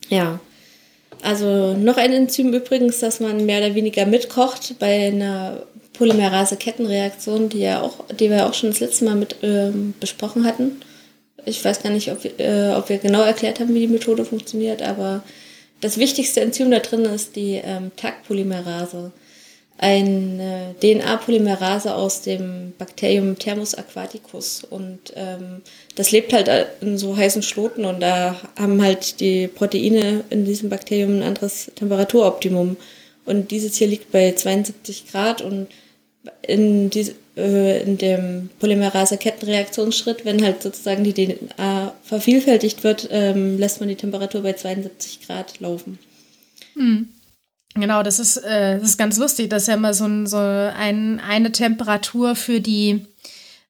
Ja. Also noch ein Enzym übrigens, das man mehr oder weniger mitkocht bei einer Polymerase-Kettenreaktion, die ja auch, die wir auch schon das letzte Mal mit ähm, besprochen hatten. Ich weiß gar nicht, ob wir, äh, ob wir genau erklärt haben, wie die Methode funktioniert, aber das wichtigste Enzym da drin ist die ähm, TAC-Polymerase. Eine DNA-Polymerase aus dem Bakterium Thermus aquaticus. Und ähm, das lebt halt in so heißen Schloten und da haben halt die Proteine in diesem Bakterium ein anderes Temperaturoptimum. Und dieses hier liegt bei 72 Grad und in, diese, äh, in dem Polymerase-Kettenreaktionsschritt, wenn halt sozusagen die DNA vervielfältigt wird, ähm, lässt man die Temperatur bei 72 Grad laufen. Genau, das ist, äh, das ist ganz lustig. Das ist ja immer so, ein, so ein, eine Temperatur für die,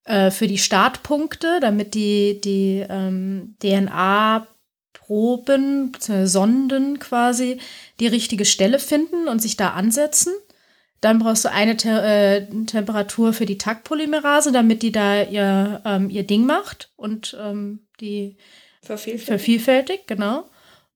äh, für die Startpunkte, damit die, die ähm, DNA-Proben, Sonden quasi, die richtige Stelle finden und sich da ansetzen. Dann brauchst du eine Te äh, Temperatur für die TAC-Polymerase, damit die da ihr, ähm, ihr Ding macht und ähm, die Vervielfältigt. vervielfältigt, genau.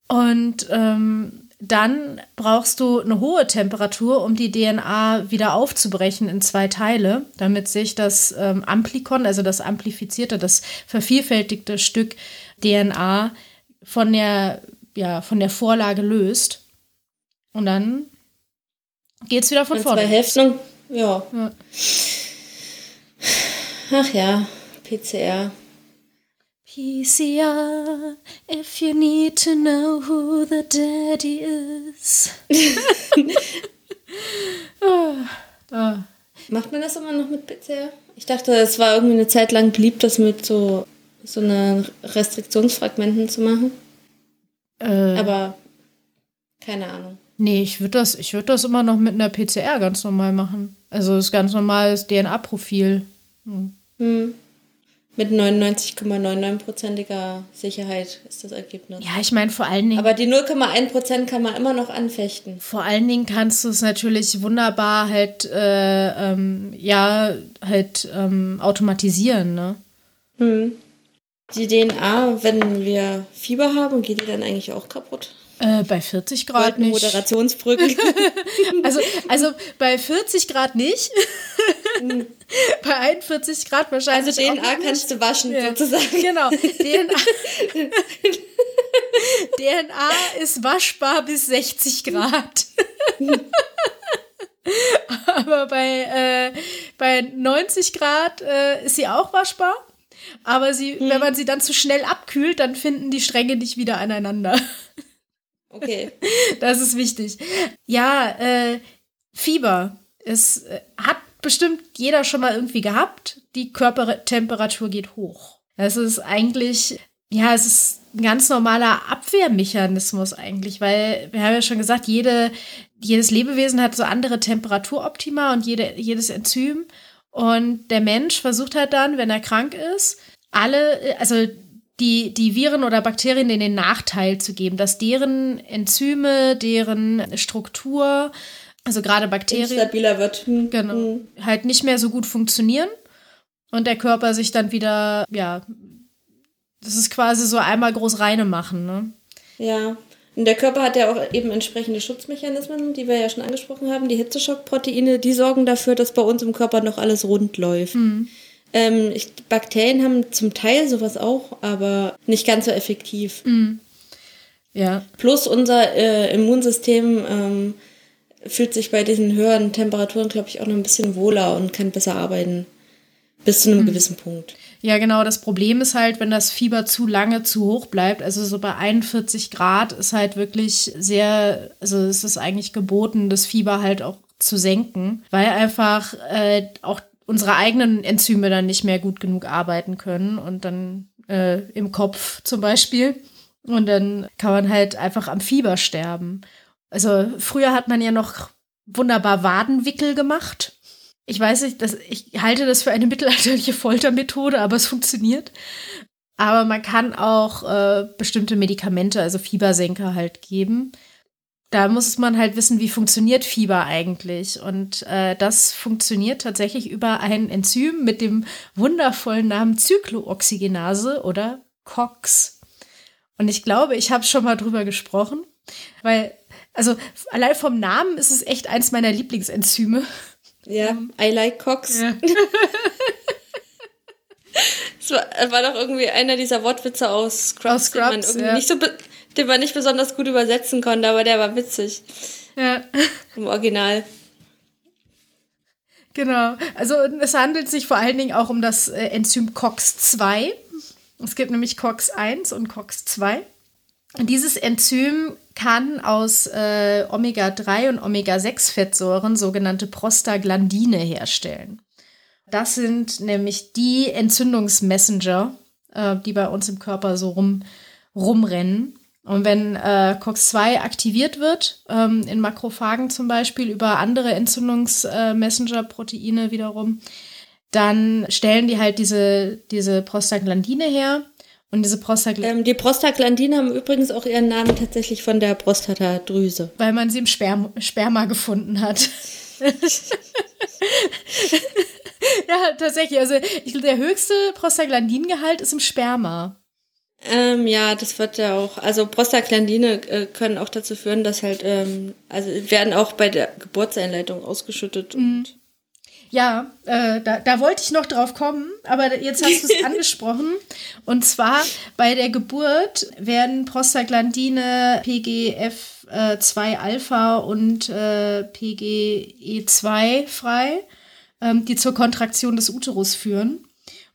Und ähm, dann brauchst du eine hohe Temperatur, um die DNA wieder aufzubrechen in zwei Teile, damit sich das ähm, Amplikon, also das amplifizierte, das vervielfältigte Stück DNA von der, ja, von der Vorlage löst. Und dann geht's wieder von Und zwei vorne. Hälften. Ja. Ja. Ach ja, PCR. PCR, if you need to know who the daddy is. Ah, ah. Macht man das immer noch mit PCR? Ich dachte, es war irgendwie eine Zeit lang beliebt, das mit so, so einer Restriktionsfragmenten zu machen. Äh, Aber keine Ahnung. Nee, ich würde das, ich würd das immer noch mit einer PCR ganz normal machen. Also das ganz normales DNA-Profil. Hm. Hm. Mit 99,99%iger Sicherheit ist das Ergebnis. Ja, ich meine vor allen Dingen. Aber die 0,1% kann man immer noch anfechten. Vor allen Dingen kannst du es natürlich wunderbar halt, äh, ähm, ja, halt ähm, automatisieren, ne? Hm. Die DNA, wenn wir Fieber haben, geht die dann eigentlich auch kaputt? Äh, bei 40 Grad nicht. Moderationsbrücken. also, also bei 40 Grad nicht. bei 41 Grad wahrscheinlich. Also DNA kannst du waschen, ja. sozusagen. Genau. DNA, DNA ist waschbar bis 60 Grad. Aber bei, äh, bei 90 Grad äh, ist sie auch waschbar. Aber sie, hm. wenn man sie dann zu schnell abkühlt, dann finden die Stränge nicht wieder aneinander. Okay. Das ist wichtig. Ja, äh, Fieber. Es äh, hat bestimmt jeder schon mal irgendwie gehabt. Die Körpertemperatur geht hoch. Es ist eigentlich, ja, es ist ein ganz normaler Abwehrmechanismus eigentlich, weil wir haben ja schon gesagt, jede, jedes Lebewesen hat so andere Temperaturoptima und jede, jedes Enzym. Und der Mensch versucht halt dann, wenn er krank ist, alle, also die, die Viren oder Bakterien in den Nachteil zu geben, dass deren Enzyme, deren Struktur, also gerade Bakterien, stabiler wird. Hm. Genau, hm. halt nicht mehr so gut funktionieren und der Körper sich dann wieder, ja, das ist quasi so einmal groß reine machen, ne? Ja. Und der Körper hat ja auch eben entsprechende Schutzmechanismen, die wir ja schon angesprochen haben. Die Hitzeschockproteine, die sorgen dafür, dass bei uns im Körper noch alles rund läuft. Mhm. Ähm, ich, Bakterien haben zum Teil sowas auch, aber nicht ganz so effektiv. Mhm. Ja. Plus unser äh, Immunsystem ähm, fühlt sich bei diesen höheren Temperaturen, glaube ich, auch noch ein bisschen wohler und kann besser arbeiten. Bis zu einem mhm. gewissen Punkt. Ja, genau. Das Problem ist halt, wenn das Fieber zu lange zu hoch bleibt, also so bei 41 Grad ist halt wirklich sehr, also es ist eigentlich geboten, das Fieber halt auch zu senken, weil einfach äh, auch unsere eigenen Enzyme dann nicht mehr gut genug arbeiten können und dann äh, im Kopf zum Beispiel. Und dann kann man halt einfach am Fieber sterben. Also früher hat man ja noch wunderbar Wadenwickel gemacht. Ich weiß nicht, dass, ich halte das für eine mittelalterliche Foltermethode, aber es funktioniert. Aber man kann auch äh, bestimmte Medikamente, also Fiebersenker halt geben da muss man halt wissen, wie funktioniert Fieber eigentlich. Und äh, das funktioniert tatsächlich über ein Enzym mit dem wundervollen Namen Zyklooxygenase oder COX. Und ich glaube, ich habe schon mal drüber gesprochen, weil, also allein vom Namen ist es echt eins meiner Lieblingsenzyme. Ja, I like COX. Ja. Das war, war, doch irgendwie einer dieser Wortwitze aus Scrubs, aus Scrubs den man irgendwie ja. nicht so den man nicht besonders gut übersetzen konnte, aber der war witzig. Ja. Im Original. Genau. Also es handelt sich vor allen Dingen auch um das äh, Enzym COX-2. Es gibt nämlich COX-1 und COX-2. Und dieses Enzym kann aus äh, Omega-3 und Omega-6-Fettsäuren sogenannte Prostaglandine herstellen. Das sind nämlich die Entzündungsmessenger, äh, die bei uns im Körper so rum, rumrennen. Und wenn äh, COX-2 aktiviert wird, ähm, in Makrophagen zum Beispiel über andere Entzündungs-Messenger-Proteine wiederum, dann stellen die halt diese, diese Prostaglandine her. Und diese Prostaglandine. Ähm, die Prostaglandine haben übrigens auch ihren Namen tatsächlich von der Prostatadrüse. Weil man sie im Sperm Sperma gefunden hat. ja, tatsächlich. Also ich, der höchste Prostaglandingehalt ist im Sperma. Ähm, ja, das wird ja auch, also Prostaglandine äh, können auch dazu führen, dass halt, ähm, also werden auch bei der Geburtseinleitung ausgeschüttet. Mhm. Ja, äh, da, da wollte ich noch drauf kommen, aber jetzt hast du es angesprochen. Und zwar bei der Geburt werden Prostaglandine PGF2-Alpha äh, und äh, PGE2 frei, ähm, die zur Kontraktion des Uterus führen.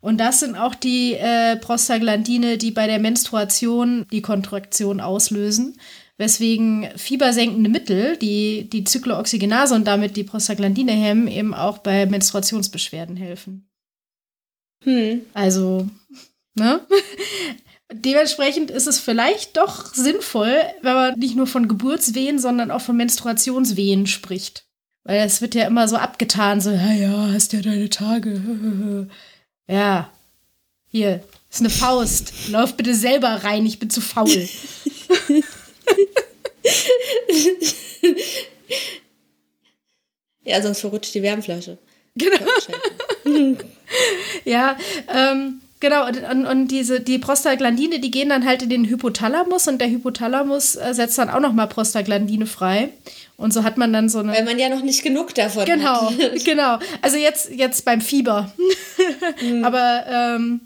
Und das sind auch die äh, Prostaglandine, die bei der Menstruation die Kontraktion auslösen, weswegen fiebersenkende Mittel, die die Zyklooxygenase und damit die Prostaglandine hemmen, eben auch bei Menstruationsbeschwerden helfen. Hm. Also, ne? dementsprechend ist es vielleicht doch sinnvoll, wenn man nicht nur von Geburtswehen, sondern auch von Menstruationswehen spricht. Weil es wird ja immer so abgetan, so, ja, ja, hast ja deine Tage. Ja, hier, ist eine Faust. Lauf bitte selber rein, ich bin zu faul. ja, sonst verrutscht die Wärmflasche. Genau. ja, ähm, genau. Und, und, und, diese, die Prostaglandine, die gehen dann halt in den Hypothalamus und der Hypothalamus äh, setzt dann auch nochmal Prostaglandine frei. Und so hat man dann so eine. Weil man ja noch nicht genug davon genau, hat. Genau, genau. Also jetzt, jetzt beim Fieber. mhm. Aber ähm,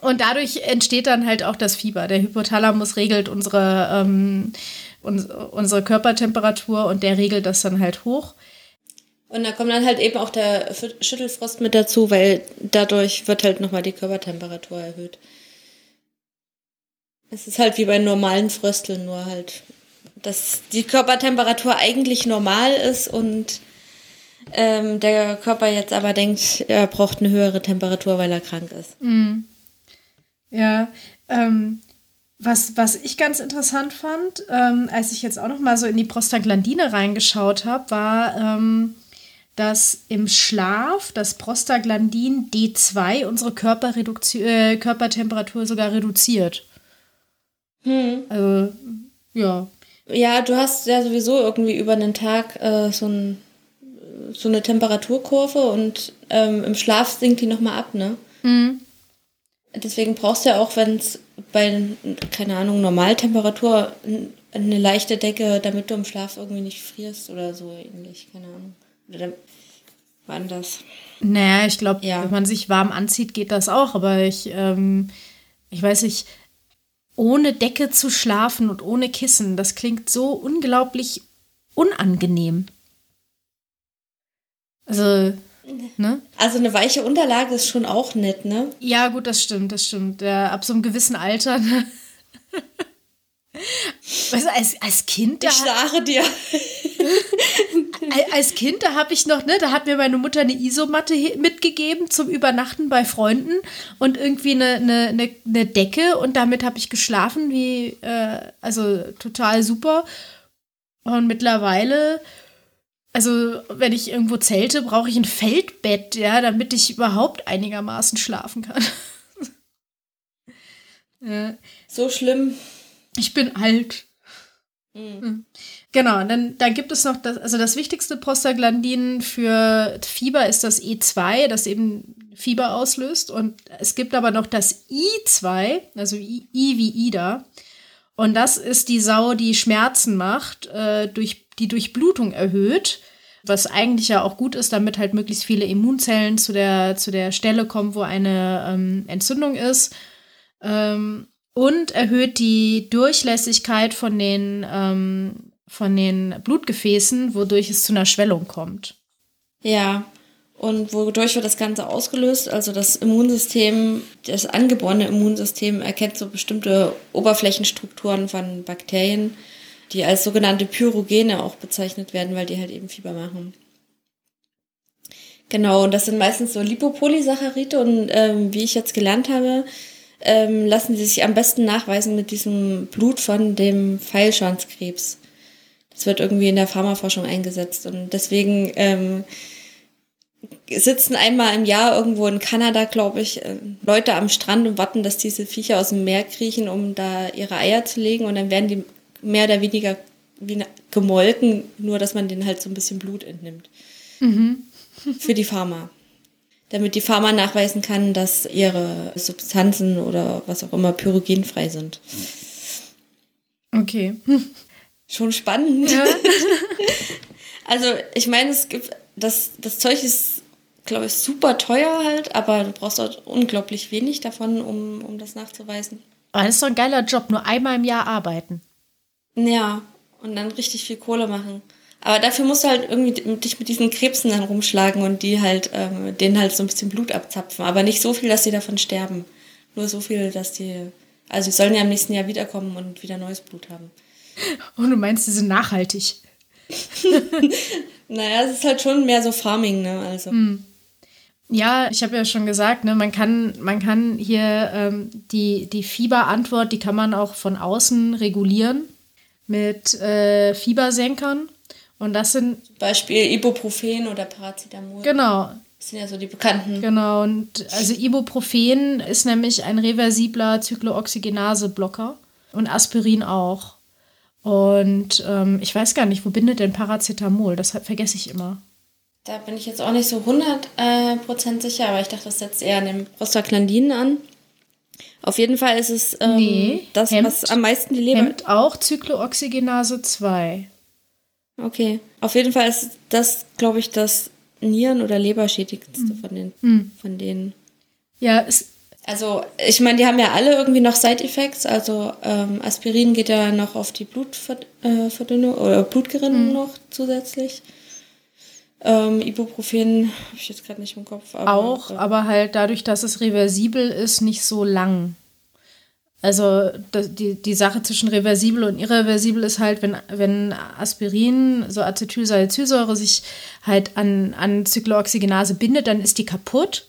und dadurch entsteht dann halt auch das Fieber. Der Hypothalamus regelt unsere, ähm, uns, unsere Körpertemperatur und der regelt das dann halt hoch. Und da kommt dann halt eben auch der Schüttelfrost mit dazu, weil dadurch wird halt nochmal die Körpertemperatur erhöht. Es ist halt wie bei normalen Frösteln, nur halt, dass die Körpertemperatur eigentlich normal ist und ähm, der Körper jetzt aber denkt, er braucht eine höhere Temperatur, weil er krank ist. Mm. Ja, ähm, was, was ich ganz interessant fand, ähm, als ich jetzt auch noch mal so in die Prostaglandine reingeschaut habe, war, ähm, dass im Schlaf das Prostaglandin D2 unsere äh, Körpertemperatur sogar reduziert. Hm. Also, ja. Ja, du hast ja sowieso irgendwie über einen Tag äh, so, ein, so eine Temperaturkurve und ähm, im Schlaf sinkt die nochmal ab, ne? Mhm. Deswegen brauchst du ja auch, wenn es bei, keine Ahnung, Normaltemperatur eine leichte Decke, damit du im Schlaf irgendwie nicht frierst oder so ähnlich, keine Ahnung. Oder war das? Naja, ich glaube, ja. wenn man sich warm anzieht, geht das auch. Aber ich, ähm, ich weiß nicht, ohne Decke zu schlafen und ohne Kissen, das klingt so unglaublich unangenehm. Also, ne? Also eine weiche Unterlage ist schon auch nett, ne? Ja, gut, das stimmt, das stimmt. Ja, ab so einem gewissen Alter. Ne? Weißt du, als, als Kind. Ich starre dir. als Kind, da habe ich noch, ne, da hat mir meine Mutter eine Isomatte mitgegeben zum Übernachten bei Freunden und irgendwie eine, eine, eine, eine Decke und damit habe ich geschlafen, wie, äh, also total super. Und mittlerweile, also wenn ich irgendwo zelte, brauche ich ein Feldbett, ja, damit ich überhaupt einigermaßen schlafen kann. ja. So schlimm. Ich bin alt. Mhm. Genau, und dann, dann gibt es noch das, also das wichtigste Prostaglandin für Fieber ist das E2, das eben Fieber auslöst. Und es gibt aber noch das I2, also I, I wie Ida. Und das ist die Sau, die Schmerzen macht, äh, durch, die Durchblutung erhöht. Was eigentlich ja auch gut ist, damit halt möglichst viele Immunzellen zu der, zu der Stelle kommen, wo eine ähm, Entzündung ist. Ähm, und erhöht die Durchlässigkeit von den, ähm, von den Blutgefäßen, wodurch es zu einer Schwellung kommt. Ja, und wodurch wird das Ganze ausgelöst? Also das Immunsystem, das angeborene Immunsystem erkennt so bestimmte Oberflächenstrukturen von Bakterien, die als sogenannte Pyrogene auch bezeichnet werden, weil die halt eben Fieber machen. Genau, und das sind meistens so Lipopolysaccharide und ähm, wie ich jetzt gelernt habe, ähm, lassen sie sich am besten nachweisen mit diesem Blut von dem Pfeilschwanzkrebs. Das wird irgendwie in der Pharmaforschung eingesetzt und deswegen ähm, sitzen einmal im Jahr irgendwo in Kanada, glaube ich, äh, Leute am Strand und warten, dass diese Viecher aus dem Meer kriechen, um da ihre Eier zu legen und dann werden die mehr oder weniger wie gemolken, nur dass man denen halt so ein bisschen Blut entnimmt. Mhm. Für die Pharma damit die Pharma nachweisen kann, dass ihre Substanzen oder was auch immer pyrogenfrei sind. Okay. Schon spannend. Ja. also, ich meine, es gibt, das, das Zeug ist, glaube ich, super teuer halt, aber du brauchst dort unglaublich wenig davon, um, um das nachzuweisen. Aber das ist doch ein geiler Job, nur einmal im Jahr arbeiten. Ja, und dann richtig viel Kohle machen. Aber dafür musst du halt irgendwie dich mit diesen Krebsen dann rumschlagen und die halt, ähm, denen halt so ein bisschen Blut abzapfen. Aber nicht so viel, dass sie davon sterben. Nur so viel, dass die, also sie sollen ja im nächsten Jahr wiederkommen und wieder neues Blut haben. Und du meinst, sie sind nachhaltig? naja, es ist halt schon mehr so Farming, ne? Also. Hm. Ja, ich habe ja schon gesagt, ne, man kann, man kann hier ähm, die, die Fieberantwort, die kann man auch von außen regulieren mit äh, Fiebersenkern. Und das sind. Beispiel Ibuprofen oder Paracetamol. Genau. Das sind ja so die bekannten. Genau. Und also Ibuprofen ist nämlich ein reversibler Zyklooxygenase-Blocker. Und Aspirin auch. Und ähm, ich weiß gar nicht, wo bindet denn Paracetamol? Das vergesse ich immer. Da bin ich jetzt auch nicht so 100% sicher, aber ich dachte, das setzt eher an den Prostaglandinen an. Auf jeden Fall ist es ähm, Nee, das, hemmt- was am meisten die Leber. Hemmt auch Zyklooxygenase 2. Okay. Auf jeden Fall ist das, glaube ich, das Nieren- oder Leberschädigendste Hm. von den, von denen. Ja, es, Also, ich meine, die haben ja alle irgendwie noch Side-Effects. Also, ähm, Aspirin geht ja noch auf die Blutverdünnung oder Blutgerinnung noch zusätzlich. Ähm, Ibuprofen habe ich jetzt gerade nicht im Kopf. Aber, auch, äh, aber halt dadurch, dass es reversibel ist, nicht so lang. Also die, die Sache zwischen reversibel und irreversibel ist halt, wenn, wenn Aspirin, so Acetylsalicylsäure, sich halt an, an Zyklooxygenase bindet, dann ist die kaputt.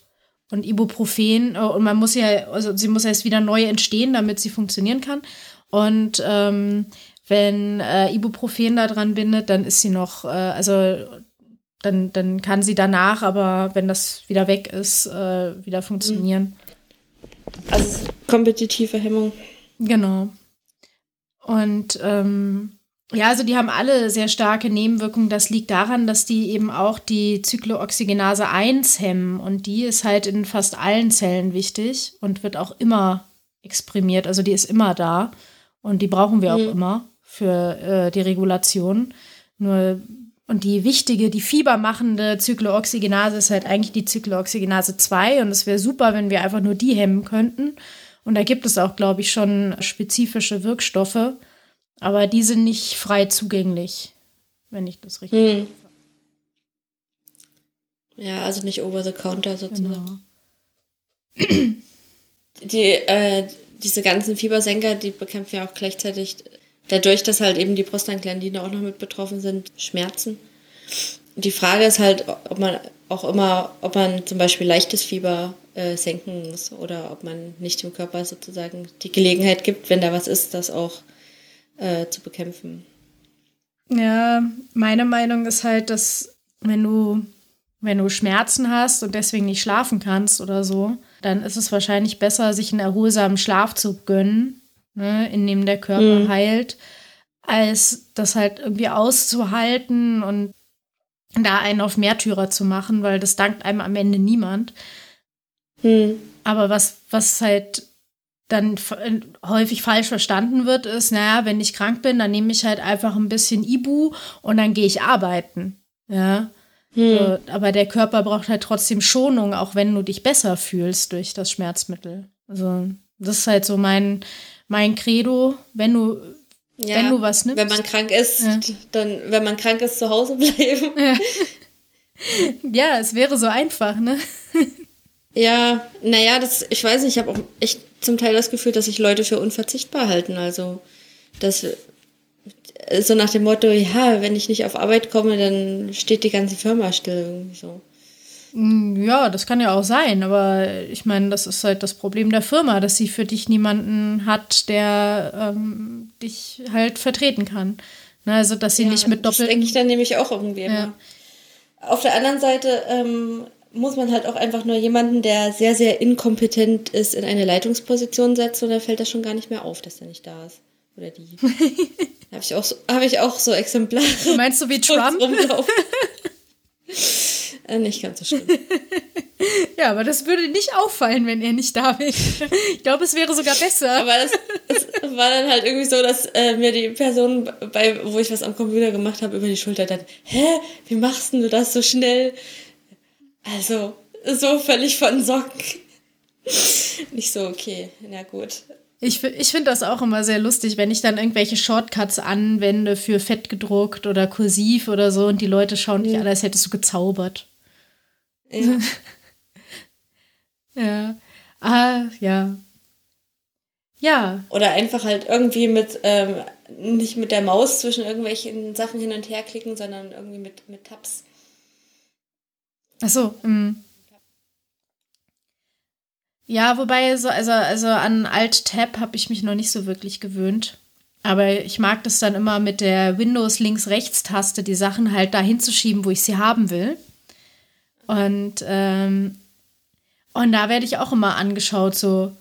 Und Ibuprofen, äh, und man muss ja, also sie muss erst wieder neu entstehen, damit sie funktionieren kann. Und ähm, wenn äh, Ibuprofen da dran bindet, dann ist sie noch, äh, also dann, dann kann sie danach, aber wenn das wieder weg ist, äh, wieder funktionieren. also kompetitive Hemmung. Genau. Und ähm, ja, also die haben alle sehr starke Nebenwirkungen. Das liegt daran, dass die eben auch die Zyklooxygenase 1 hemmen. Und die ist halt in fast allen Zellen wichtig und wird auch immer exprimiert. Also die ist immer da. Und die brauchen wir auch immer für äh, die Regulation. Nur und die wichtige, die fiebermachende Zyklooxygenase ist halt eigentlich die Zyklooxygenase 2 und es wäre super, wenn wir einfach nur die hemmen könnten. Und da gibt es auch, glaube ich, schon spezifische Wirkstoffe, aber die sind nicht frei zugänglich, wenn ich das richtig Hm. Ja, also nicht over the counter sozusagen. genau. Die, äh, diese ganzen Fiebersenker, die bekämpfen ja auch gleichzeitig, dadurch, dass halt eben die Prostaglandine auch noch mit betroffen sind, Schmerzen. Die Frage ist halt, ob man auch immer, ob man zum Beispiel leichtes Fieber äh, senken muss oder ob man nicht dem Körper sozusagen die Gelegenheit gibt, wenn da was ist, das auch äh, zu bekämpfen. Ja, meine Meinung ist halt, dass wenn du, wenn du Schmerzen hast und deswegen nicht schlafen kannst oder so, dann ist es wahrscheinlich besser, sich einen erholsamen Schlaf zu gönnen, ne, in dem der Körper heilt, als das halt irgendwie auszuhalten und da einen auf Märtyrer zu machen, weil das dankt einem am Ende niemand. Hm. Aber was, was halt dann äh, häufig falsch verstanden wird, ist, naja, wenn ich krank bin, dann nehme ich halt einfach ein bisschen Ibu und dann gehe ich arbeiten. Ja. So, aber der Körper braucht halt trotzdem Schonung, auch wenn du dich besser fühlst durch das Schmerzmittel. Also, das ist halt so mein, mein Credo, wenn du, Ja, wenn du was nimmst. Wenn man krank ist, Ja. dann, wenn man krank ist, zu Hause bleiben. ja, es wäre so einfach, ne? Ja, naja, das, ich weiß nicht, ich habe auch echt zum Teil das Gefühl, dass sich Leute für unverzichtbar halten. Also, dass so nach dem Motto, ja, wenn ich nicht auf Arbeit komme, dann steht die ganze Firma still irgendwie so. Mm, Ja, das kann ja auch sein, aber ich meine, das ist halt das Problem der Firma, dass sie für dich niemanden hat, der ähm, dich halt vertreten kann. Ne, also, dass sie nicht mit Das doppelten. denke ich dann nämlich auch irgendwie immer. Ja. Auf der anderen Seite ähm, muss man halt auch einfach nur jemanden, der sehr, sehr inkompetent ist, in eine Leitungsposition setzen und dann fällt das schon gar nicht mehr auf, dass der nicht da ist. Oder die. habe ich, auch so, hab ich auch so Exemplare. Meinst du wie Trump? Äh, nicht ganz so schlimm. Ja, aber das würde nicht auffallen, wenn er nicht da wäre. Ich glaube, es wäre sogar besser. Aber das, es war dann halt irgendwie so, dass äh, mir die Person, bei, wo ich was am Computer gemacht habe, über die Schulter dann, hä, wie machst denn du das so schnell? Also, so völlig von Socken. Nicht so, okay, na gut. Ich, ich finde das auch immer sehr lustig, wenn ich dann irgendwelche Shortcuts anwende für fett gedruckt oder kursiv oder so und die Leute schauen dich an, als hättest du gezaubert. Ja. Ja. Ah, ja. Ja, Oder einfach halt irgendwie mit, ähm, nicht mit der Maus zwischen irgendwelchen Sachen hin und her klicken, sondern irgendwie mit, mit Tabs. ach so. mm. Ja, wobei, so, also, also an Alt-Tab habe ich mich noch nicht so wirklich gewöhnt. Aber ich mag das dann immer mit der Windows Links-Rechts-Taste, die Sachen halt da hinzuschieben, wo ich sie haben will. Und, ähm, und da werde ich auch immer angeschaut, so,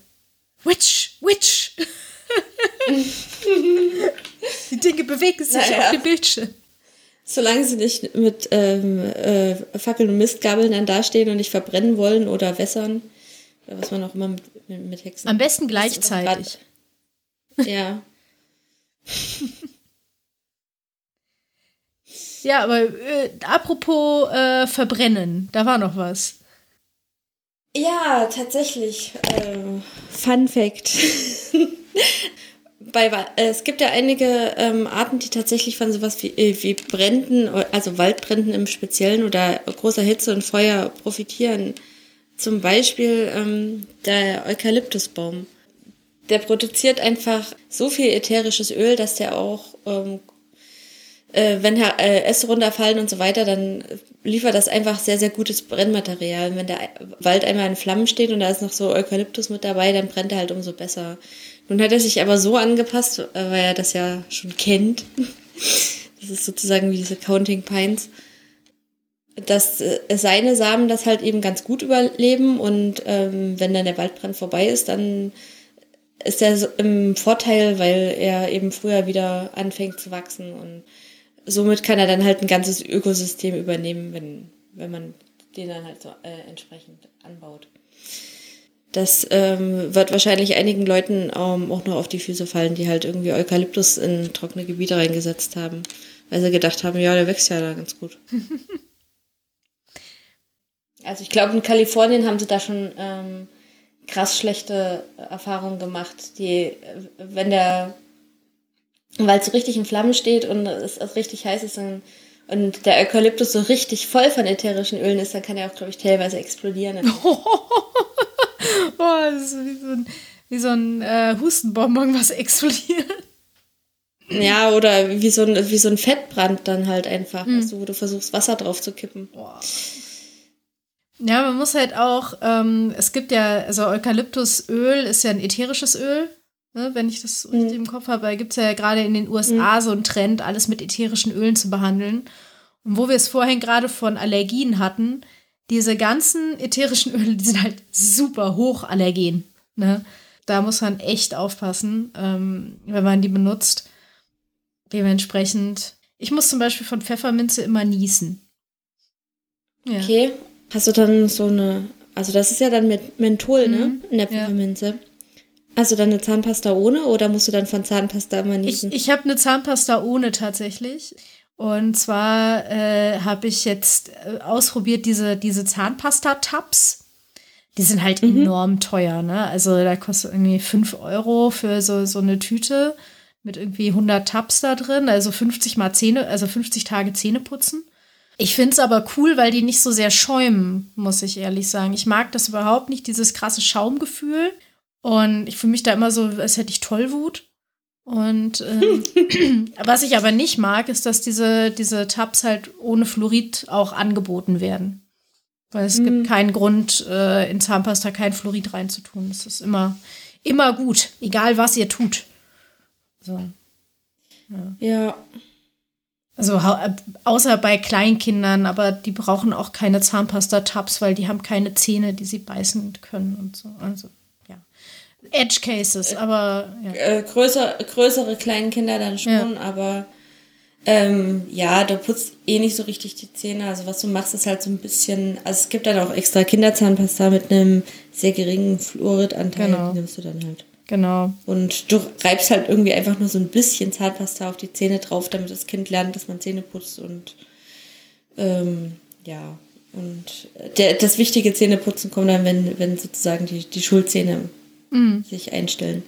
Witch, Witch. die Dinge bewegen sich Naja. auf dem Bildschirm. Solange sie nicht mit ähm, äh, Fackeln und Mistgabeln dann dastehen und nicht verbrennen wollen oder wässern. Oder was man auch immer mit, mit, mit Hexen. Am besten gleichzeitig. Ja. Ja, aber äh, apropos äh, Verbrennen, da war noch was. Ja, tatsächlich. Äh, Fun Fact. Bei, äh, es gibt ja einige ähm, Arten, die tatsächlich von sowas wie, äh, wie Bränden, also Waldbränden im Speziellen oder großer Hitze und Feuer profitieren. Zum Beispiel ähm, der Eukalyptusbaum. Der produziert einfach so viel ätherisches Öl, dass der auch ähm, äh, wenn äh, Äste runterfallen und so weiter, dann liefert das einfach sehr, sehr gutes Brennmaterial. Wenn der Wald einmal in Flammen steht und da ist noch so Eukalyptus mit dabei, dann brennt er halt umso besser. Nun hat er sich aber so angepasst, weil er das ja schon kennt. Das ist sozusagen wie diese Counting Pines, dass äh, seine Samen das halt eben ganz gut überleben und ähm, wenn dann der Waldbrand vorbei ist, dann ist er im Vorteil, weil er eben früher wieder anfängt zu wachsen und somit kann er dann halt ein ganzes Ökosystem übernehmen, wenn, wenn man den dann halt so äh, entsprechend anbaut. Das ähm, wird wahrscheinlich einigen Leuten ähm, auch noch auf die Füße fallen, die halt irgendwie Eukalyptus in trockene Gebiete reingesetzt haben, weil sie gedacht haben, ja, der wächst ja da ganz gut. also ich glaube, in Kalifornien haben sie da schon ähm, krass schlechte Erfahrungen gemacht, die, äh, wenn der Wald so richtig in Flammen steht und es, es richtig heiß ist und, und der Eukalyptus so richtig voll von ätherischen Ölen ist, dann kann er auch, glaube ich, teilweise explodieren. Boah, das ist wie so ein, wie so ein äh, Hustenbonbon, was explodiert. Ja, oder wie so ein, wie so ein Fettbrand dann halt einfach, weißt du, wo du versuchst, Wasser drauf zu kippen. Boah. Ja, man muss halt auch, ähm, es gibt ja, also Eukalyptusöl ist ja ein ätherisches Öl, ne, wenn ich das richtig im Kopf habe. Da gibt es ja gerade in den USA so einen Trend, alles mit ätherischen Ölen zu behandeln. Und wo wir es vorhin gerade von Allergien hatten, diese ganzen ätherischen Öle, die sind halt super hoch allergen. Ne? Da muss man echt aufpassen, ähm, wenn man die benutzt. Dementsprechend, ich muss zum Beispiel von Pfefferminze immer niesen. Ja. Okay. Hast du dann so eine, also das ist ja dann mit Menthol, ne? In der ja. Pfefferminze. Hast du dann eine Zahnpasta ohne oder musst du dann von Zahnpasta immer Ich, niesen? ich habe eine Zahnpasta ohne tatsächlich. Und zwar äh, habe ich jetzt äh, ausprobiert diese, diese Zahnpasta-Tabs. Die sind halt enorm teuer, ne? Also da kostet irgendwie 5 Euro für so, so eine Tüte mit irgendwie 100 Tabs da drin, also 50 mal Zähne, also 50 Tage Zähne putzen. Ich finde es aber cool, weil die nicht so sehr schäumen, muss ich ehrlich sagen. Ich mag das überhaupt nicht, dieses krasse Schaumgefühl. Und ich fühle mich da immer so, als hätte ich Tollwut. Und ähm, was ich aber nicht mag, ist, dass diese, diese Tabs halt ohne Fluorid auch angeboten werden. Weil es gibt keinen Grund, äh, in Zahnpasta kein Fluorid reinzutun. Das ist immer, immer gut, egal was ihr tut. So. ja. Also hau- äh, außer bei Kleinkindern, aber die brauchen auch keine Zahnpasta-Tabs, weil die haben keine Zähne, die sie beißen können und so. Also, ja. Edge Cases, aber ja. äh, größer, größere kleine Kinder dann schon, aber ähm, ja, du putzt eh nicht so richtig die Zähne. Also was du machst, ist halt so ein bisschen, also es gibt dann auch extra Kinderzahnpasta mit einem sehr geringen Fluoridanteil, Genau. die nimmst du dann halt. Genau. Und du reibst halt irgendwie einfach nur so ein bisschen Zahnpasta auf die Zähne drauf, damit das Kind lernt, dass man Zähne putzt und ähm, ja. Und der, das wichtige Zähneputzen kommt dann, wenn, wenn sozusagen die, die Schulzähne sich einstellen.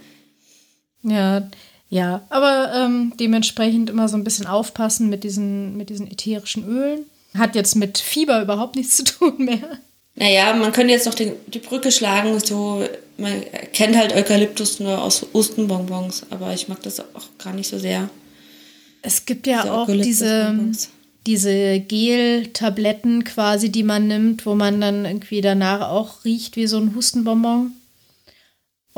Ja, ja. Aber ähm, dementsprechend immer so ein bisschen aufpassen mit diesen, mit diesen ätherischen Ölen. Hat jetzt mit Fieber überhaupt nichts zu tun mehr. Naja, man könnte jetzt noch den, die Brücke schlagen, so, man kennt halt Eukalyptus nur aus Ostenbonbons, aber ich mag das auch gar nicht so sehr. Es gibt ja Diese auch diese, diese Gel-Tabletten quasi, die man nimmt, wo man dann irgendwie danach auch riecht wie so ein Hustenbonbon.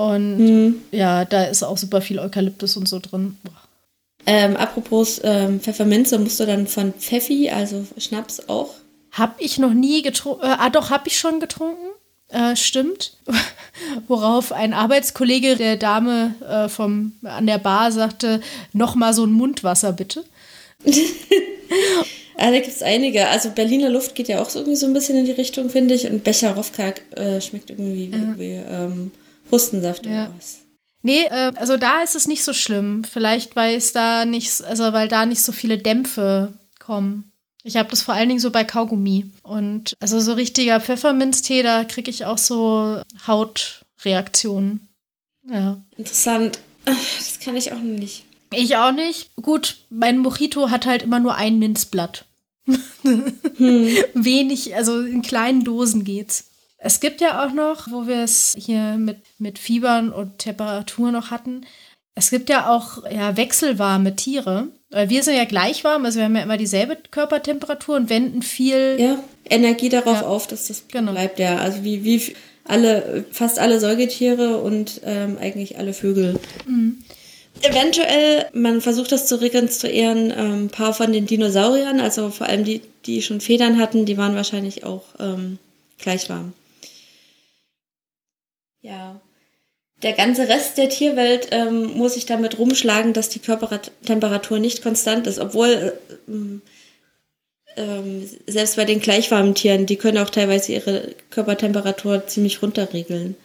Und mhm. ja, da ist auch super viel Eukalyptus und so drin. Ähm, apropos ähm, Pfefferminze, musst du dann von Pfeffi, also Schnaps auch? Hab ich noch nie getrunken. Äh, ah, doch, hab ich schon getrunken. Äh, stimmt. Worauf ein Arbeitskollege der Dame äh, vom, an der Bar sagte, noch mal so ein Mundwasser bitte. Ah, da gibt es einige. Also Berliner Luft geht ja auch irgendwie so ein bisschen in die Richtung, finde ich. Und Becherowka äh, schmeckt irgendwie ja. wie ähm, Hustensaft ja. oder was. Nee, äh, also da ist es nicht so schlimm. Vielleicht, weil es da nicht, also weil da nicht so viele Dämpfe kommen. Ich habe das vor allen Dingen so bei Kaugummi. Und also so richtiger Pfefferminztee, da kriege ich auch so Hautreaktionen. Ja. Interessant. Das kann ich auch nicht. Ich auch nicht. Gut, mein Mojito hat halt immer nur ein Minzblatt hm. Wenig, also in kleinen Dosen geht's. Es gibt ja auch noch, wo wir es hier mit, mit Fiebern und Temperatur noch hatten, es gibt ja auch ja, wechselwarme Tiere. Wir sind ja gleich warm, also wir haben ja immer dieselbe Körpertemperatur und wenden viel ja, Energie darauf ja. auf, dass das genau. bleibt. Ja, also wie, wie alle, fast alle Säugetiere und ähm, eigentlich alle Vögel. Mhm. Eventuell, man versucht das zu rekonstruieren, ähm, ein paar von den Dinosauriern, also vor allem die, die schon Federn hatten, die waren wahrscheinlich auch ähm, gleich warm. Ja. Der ganze Rest der Tierwelt ähm, muss sich damit rumschlagen, dass die Körpertemperatur nicht konstant ist, obwohl äh, ähm, selbst bei den gleichwarmen Tieren, die können auch teilweise ihre Körpertemperatur ziemlich runterregeln.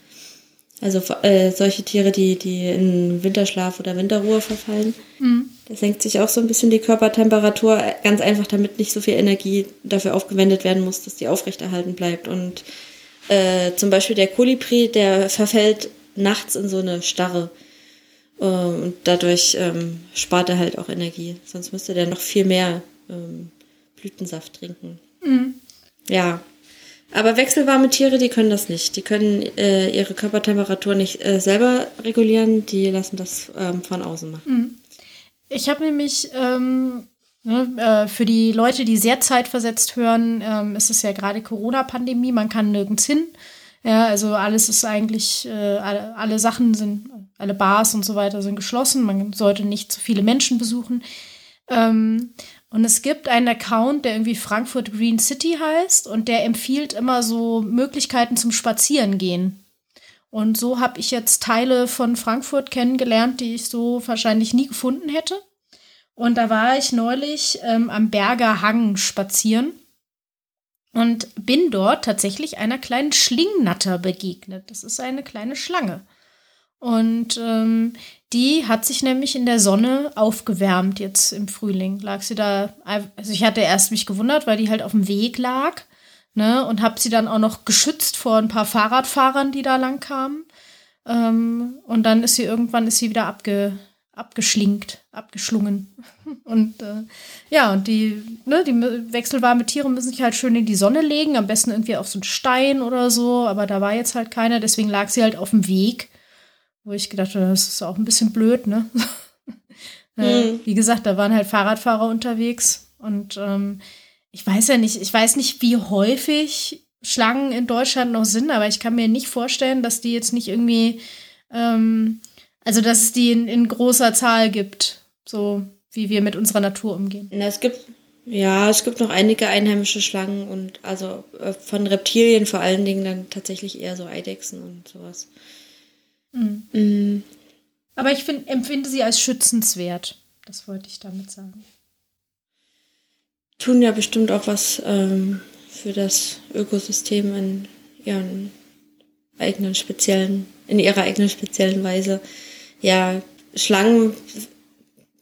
Also äh, solche Tiere, die, die in Winterschlaf oder Winterruhe verfallen. Mhm. Da senkt sich auch so ein bisschen die Körpertemperatur, ganz einfach, damit nicht so viel Energie dafür aufgewendet werden muss, dass die aufrechterhalten bleibt. Und äh, zum Beispiel der Kolibri, der verfällt nachts in so eine Starre. Äh, und dadurch ähm, spart er halt auch Energie. Sonst müsste der noch viel mehr ähm, Blütensaft trinken. Mhm. Ja, aber wechselwarme Tiere, die können das nicht. Die können äh, ihre Körpertemperatur nicht äh, selber regulieren, die lassen das ähm, von außen machen. Mhm. Ich habe nämlich ähm, für die Leute, die sehr zeitversetzt hören, ähm, ist es ja gerade Corona-Pandemie, man kann nirgends hin. Ja, also alles ist eigentlich, äh, alle, alle Sachen sind, alle Bars und so weiter sind geschlossen. Man sollte nicht zu viele Menschen besuchen. Ähm, und es gibt einen Account, der irgendwie Frankfurt Green City heißt und der empfiehlt immer so Möglichkeiten zum Spazierengehen. Und so habe ich jetzt Teile von Frankfurt kennengelernt, die ich so wahrscheinlich nie gefunden hätte. Und da war ich neulich ähm, am Berger Hang spazieren und bin dort tatsächlich einer kleinen Schlingnatter begegnet. Das ist eine kleine Schlange. Und ähm, die hat sich nämlich in der Sonne aufgewärmt jetzt im Frühling. Lag sie da, also ich hatte erst mich gewundert, weil die halt auf dem Weg lag, ne, und habe sie dann auch noch geschützt vor ein paar Fahrradfahrern, die da lang kamen. Ähm, und dann ist sie irgendwann ist sie wieder abge, abgeschlingt, abgeschlungen. Und äh, ja, und die, ne, die wechselwarme Tiere müssen sich halt schön in die Sonne legen, am besten irgendwie auf so einen Stein oder so, aber da war jetzt halt keiner, deswegen lag sie halt auf dem Weg wo ich gedacht habe, das ist auch ein bisschen blöd, ne? mhm. Wie gesagt, da waren halt Fahrradfahrer unterwegs und ähm, ich weiß ja nicht, ich weiß nicht, wie häufig Schlangen in Deutschland noch sind, aber ich kann mir nicht vorstellen, dass die jetzt nicht irgendwie, ähm, also dass es die in, in großer Zahl gibt, so wie wir mit unserer Natur umgehen. Na, es gibt ja, es gibt noch einige einheimische Schlangen und also äh, von Reptilien vor allen Dingen dann tatsächlich eher so Eidechsen und sowas. Mhm. Mhm. Aber ich find, empfinde sie als schützenswert. Das wollte ich damit sagen. Tun ja bestimmt auch was ähm, für das Ökosystem in ihren eigenen speziellen, in ihrer eigenen speziellen Weise. Ja, Schlangen,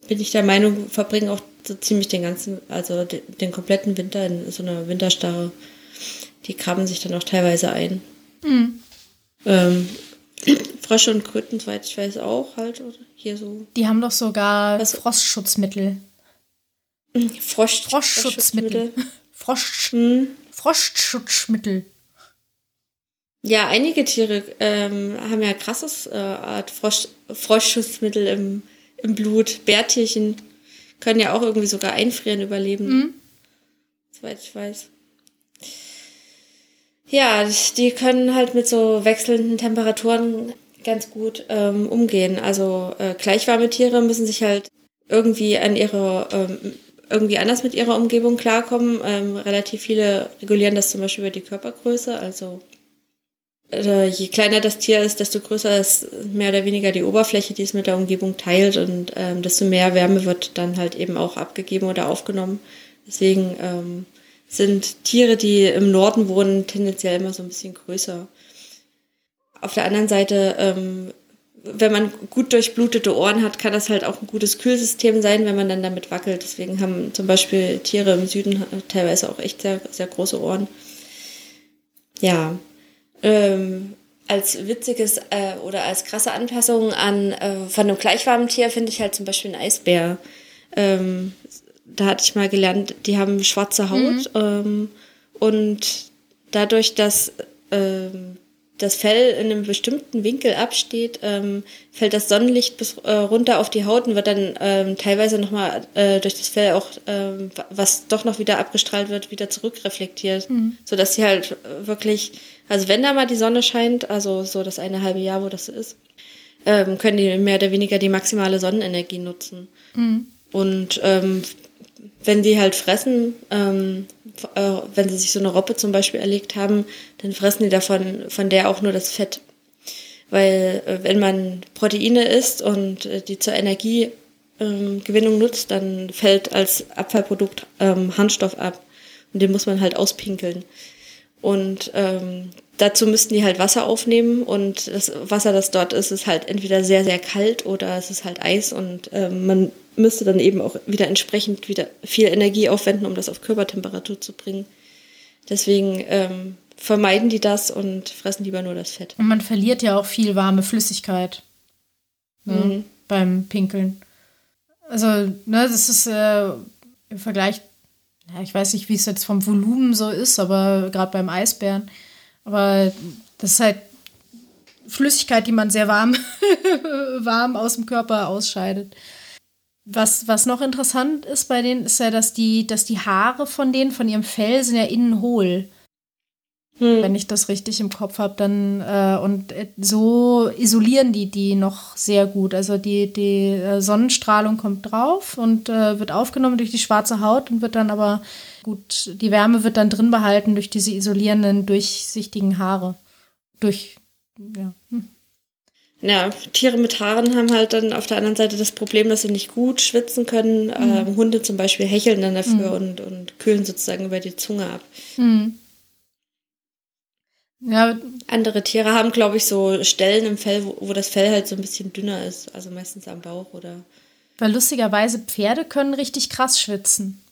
bin ich der Meinung, verbringen auch so ziemlich den ganzen, also den, kompletten Winter in so einer Winterstarre. Die krabben sich dann auch teilweise ein. Mhm. Ähm, Frösche und Kröten, soweit ich weiß, auch halt. Oder hier so. Die haben doch sogar Was? Frostschutzmittel. Frosch, Frostschutzmittel. Frosch, hm. Frostschutzmittel. Ja, einige Tiere ähm, haben ja krasses äh, Art Frosch, Frostschutzmittel im, im Blut. Bärtierchen können ja auch irgendwie sogar einfrieren überleben. Mhm. Soweit ich weiß. Ja, die können halt mit so wechselnden Temperaturen ganz gut ähm, umgehen. Also äh, gleichwarme Tiere müssen sich halt irgendwie an ihre ähm, irgendwie anders mit ihrer Umgebung klarkommen. Ähm, relativ viele regulieren das zum Beispiel über die Körpergröße. Also äh, je kleiner das Tier ist, desto größer ist mehr oder weniger die Oberfläche, die es mit der Umgebung teilt und ähm, desto mehr Wärme wird dann halt eben auch abgegeben oder aufgenommen. Deswegen ähm, sind Tiere, die im Norden wohnen, tendenziell immer so ein bisschen größer. Auf der anderen Seite ähm, wenn man gut durchblutete Ohren hat, kann das halt auch ein gutes Kühlsystem sein, wenn man dann damit wackelt. Deswegen haben zum Beispiel Tiere im Süden teilweise auch echt sehr, sehr große Ohren. Ja. Ähm, als witziges äh, oder als krasse Anpassung an äh, von einem gleichwarmen Tier finde ich halt zum Beispiel einen Eisbär. Ähm, da hatte ich mal gelernt, die haben schwarze Haut mhm. ähm, und dadurch, dass ähm, das Fell in einem bestimmten Winkel absteht, ähm, fällt das Sonnenlicht bis äh, runter auf die Haut und wird dann ähm, teilweise nochmal äh, durch das Fell auch, ähm, was doch noch wieder abgestrahlt wird, wieder zurückreflektiert. Mhm. Sodass sie halt wirklich, also wenn da mal die Sonne scheint, also so das eine halbe Jahr, wo das ist, ähm, können die mehr oder weniger die maximale Sonnenenergie nutzen. Mhm. Und ähm, wenn die halt fressen, ähm, äh, wenn sie sich so eine Robbe zum Beispiel erlegt haben, dann fressen die davon von der auch nur das Fett. Weil äh, wenn man Proteine isst und äh, die zur Energiegewinnung ähm, nutzt, dann fällt als Abfallprodukt ähm, Harnstoff ab. Und den muss man halt auspinkeln. Und ähm, dazu müssten die halt Wasser aufnehmen und das Wasser, das dort ist, ist halt entweder sehr, sehr kalt oder es ist halt Eis und ähm, man müsste dann eben auch wieder entsprechend wieder viel Energie aufwenden, um das auf Körpertemperatur zu bringen. Deswegen ähm, vermeiden die das und fressen lieber nur das Fett. Und man verliert ja auch viel warme Flüssigkeit ne, mhm. beim Pinkeln. Also, ne, das ist äh, im Vergleich, ja, ich weiß nicht, wie es jetzt vom Volumen so ist, aber gerade beim Eisbären, aber das ist halt Flüssigkeit, die man sehr warm, warm aus dem Körper ausscheidet. Was, was noch interessant ist bei denen, ist ja, dass die, dass die Haare von denen, von ihrem Fell, sind ja innen hohl. Hm. Wenn ich das richtig im Kopf habe, dann äh, und äh, so isolieren die die noch sehr gut. Also die, die äh, Sonnenstrahlung kommt drauf und äh, wird aufgenommen durch die schwarze Haut und wird dann aber gut, die Wärme wird dann drin behalten durch diese isolierenden, durchsichtigen Haare. Durch, ja. Hm ja, Tiere mit Haaren haben halt dann auf der anderen Seite das Problem, dass sie nicht gut schwitzen können. Mhm. Hunde zum Beispiel hecheln dann dafür mhm. und, und kühlen sozusagen über die Zunge ab. Mhm. Ja. Andere Tiere haben, glaube ich, so Stellen im Fell, wo, wo, das Fell halt so ein bisschen dünner ist. Also meistens am Bauch oder. Weil lustigerweise Pferde können richtig krass schwitzen.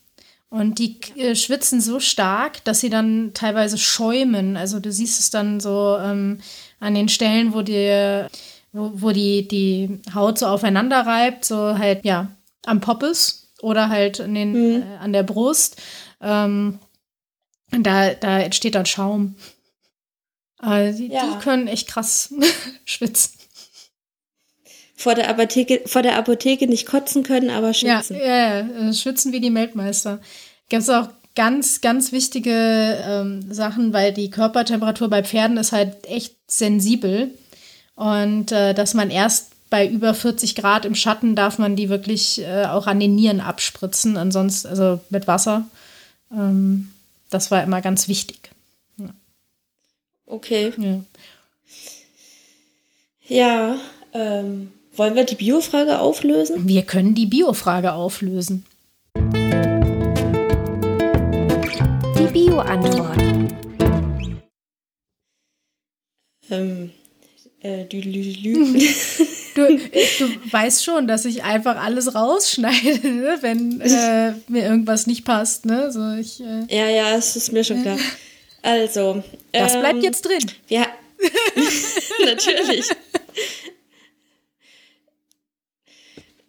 Und die äh, schwitzen so stark, dass sie dann teilweise schäumen. Also du siehst es dann so ähm, an den Stellen, wo die wo, wo die, die Haut so aufeinander reibt, so halt, ja, am Poppes oder halt an, den, mhm. äh, an der Brust. Ähm, da, da entsteht dann Schaum. Äh, die, ja. die können echt krass schwitzen. Vor der, Apotheke, vor der Apotheke nicht kotzen können, aber schwitzen. Ja, ja, ja äh, schwitzen wie die Meldmeister. Gibt es auch ganz, ganz wichtige ähm, Sachen, weil die Körpertemperatur bei Pferden ist halt echt sensibel. Und äh, dass man erst bei über 40 Grad im Schatten darf man die wirklich äh, auch an den Nieren abspritzen, ansonsten, also mit Wasser. Ähm, das war immer ganz wichtig. Ja. Okay. Ja, ja ähm, wollen wir die Biofrage auflösen? Wir können die Biofrage auflösen. Die Bio-Antwort. Ähm, äh, du, du weißt schon, dass ich einfach alles rausschneide, ne? wenn äh, mir irgendwas nicht passt. Ne? So, ich, äh, ja, ja, es ist mir schon klar. Also. Das ähm, bleibt jetzt drin. Ja, natürlich.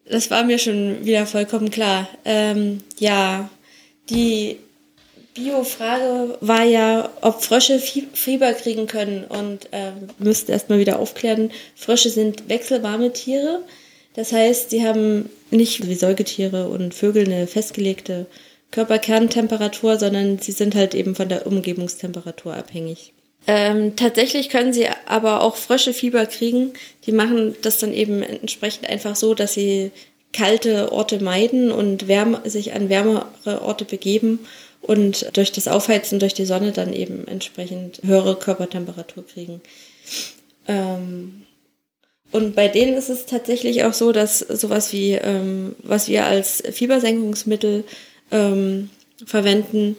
Das war mir schon wieder vollkommen klar. Ähm, ja, die Bio-Frage war ja, ob Frösche Fieber kriegen können. Und äh, müsste erstmal wieder aufklären, Frösche sind wechselwarme Tiere. Das heißt, sie haben nicht wie Säugetiere und Vögel eine festgelegte Körperkerntemperatur, sondern sie sind halt eben von der Umgebungstemperatur abhängig. Ähm, tatsächlich können sie aber auch Frösche Fieber kriegen. Die machen das dann eben entsprechend einfach so, dass sie kalte Orte meiden und wärme, sich an wärmere Orte begeben und durch das Aufheizen durch die Sonne dann eben entsprechend höhere Körpertemperatur kriegen. Ähm, und bei denen ist es tatsächlich auch so, dass sowas wie, ähm, was wir als Fiebersenkungsmittel ähm, verwenden,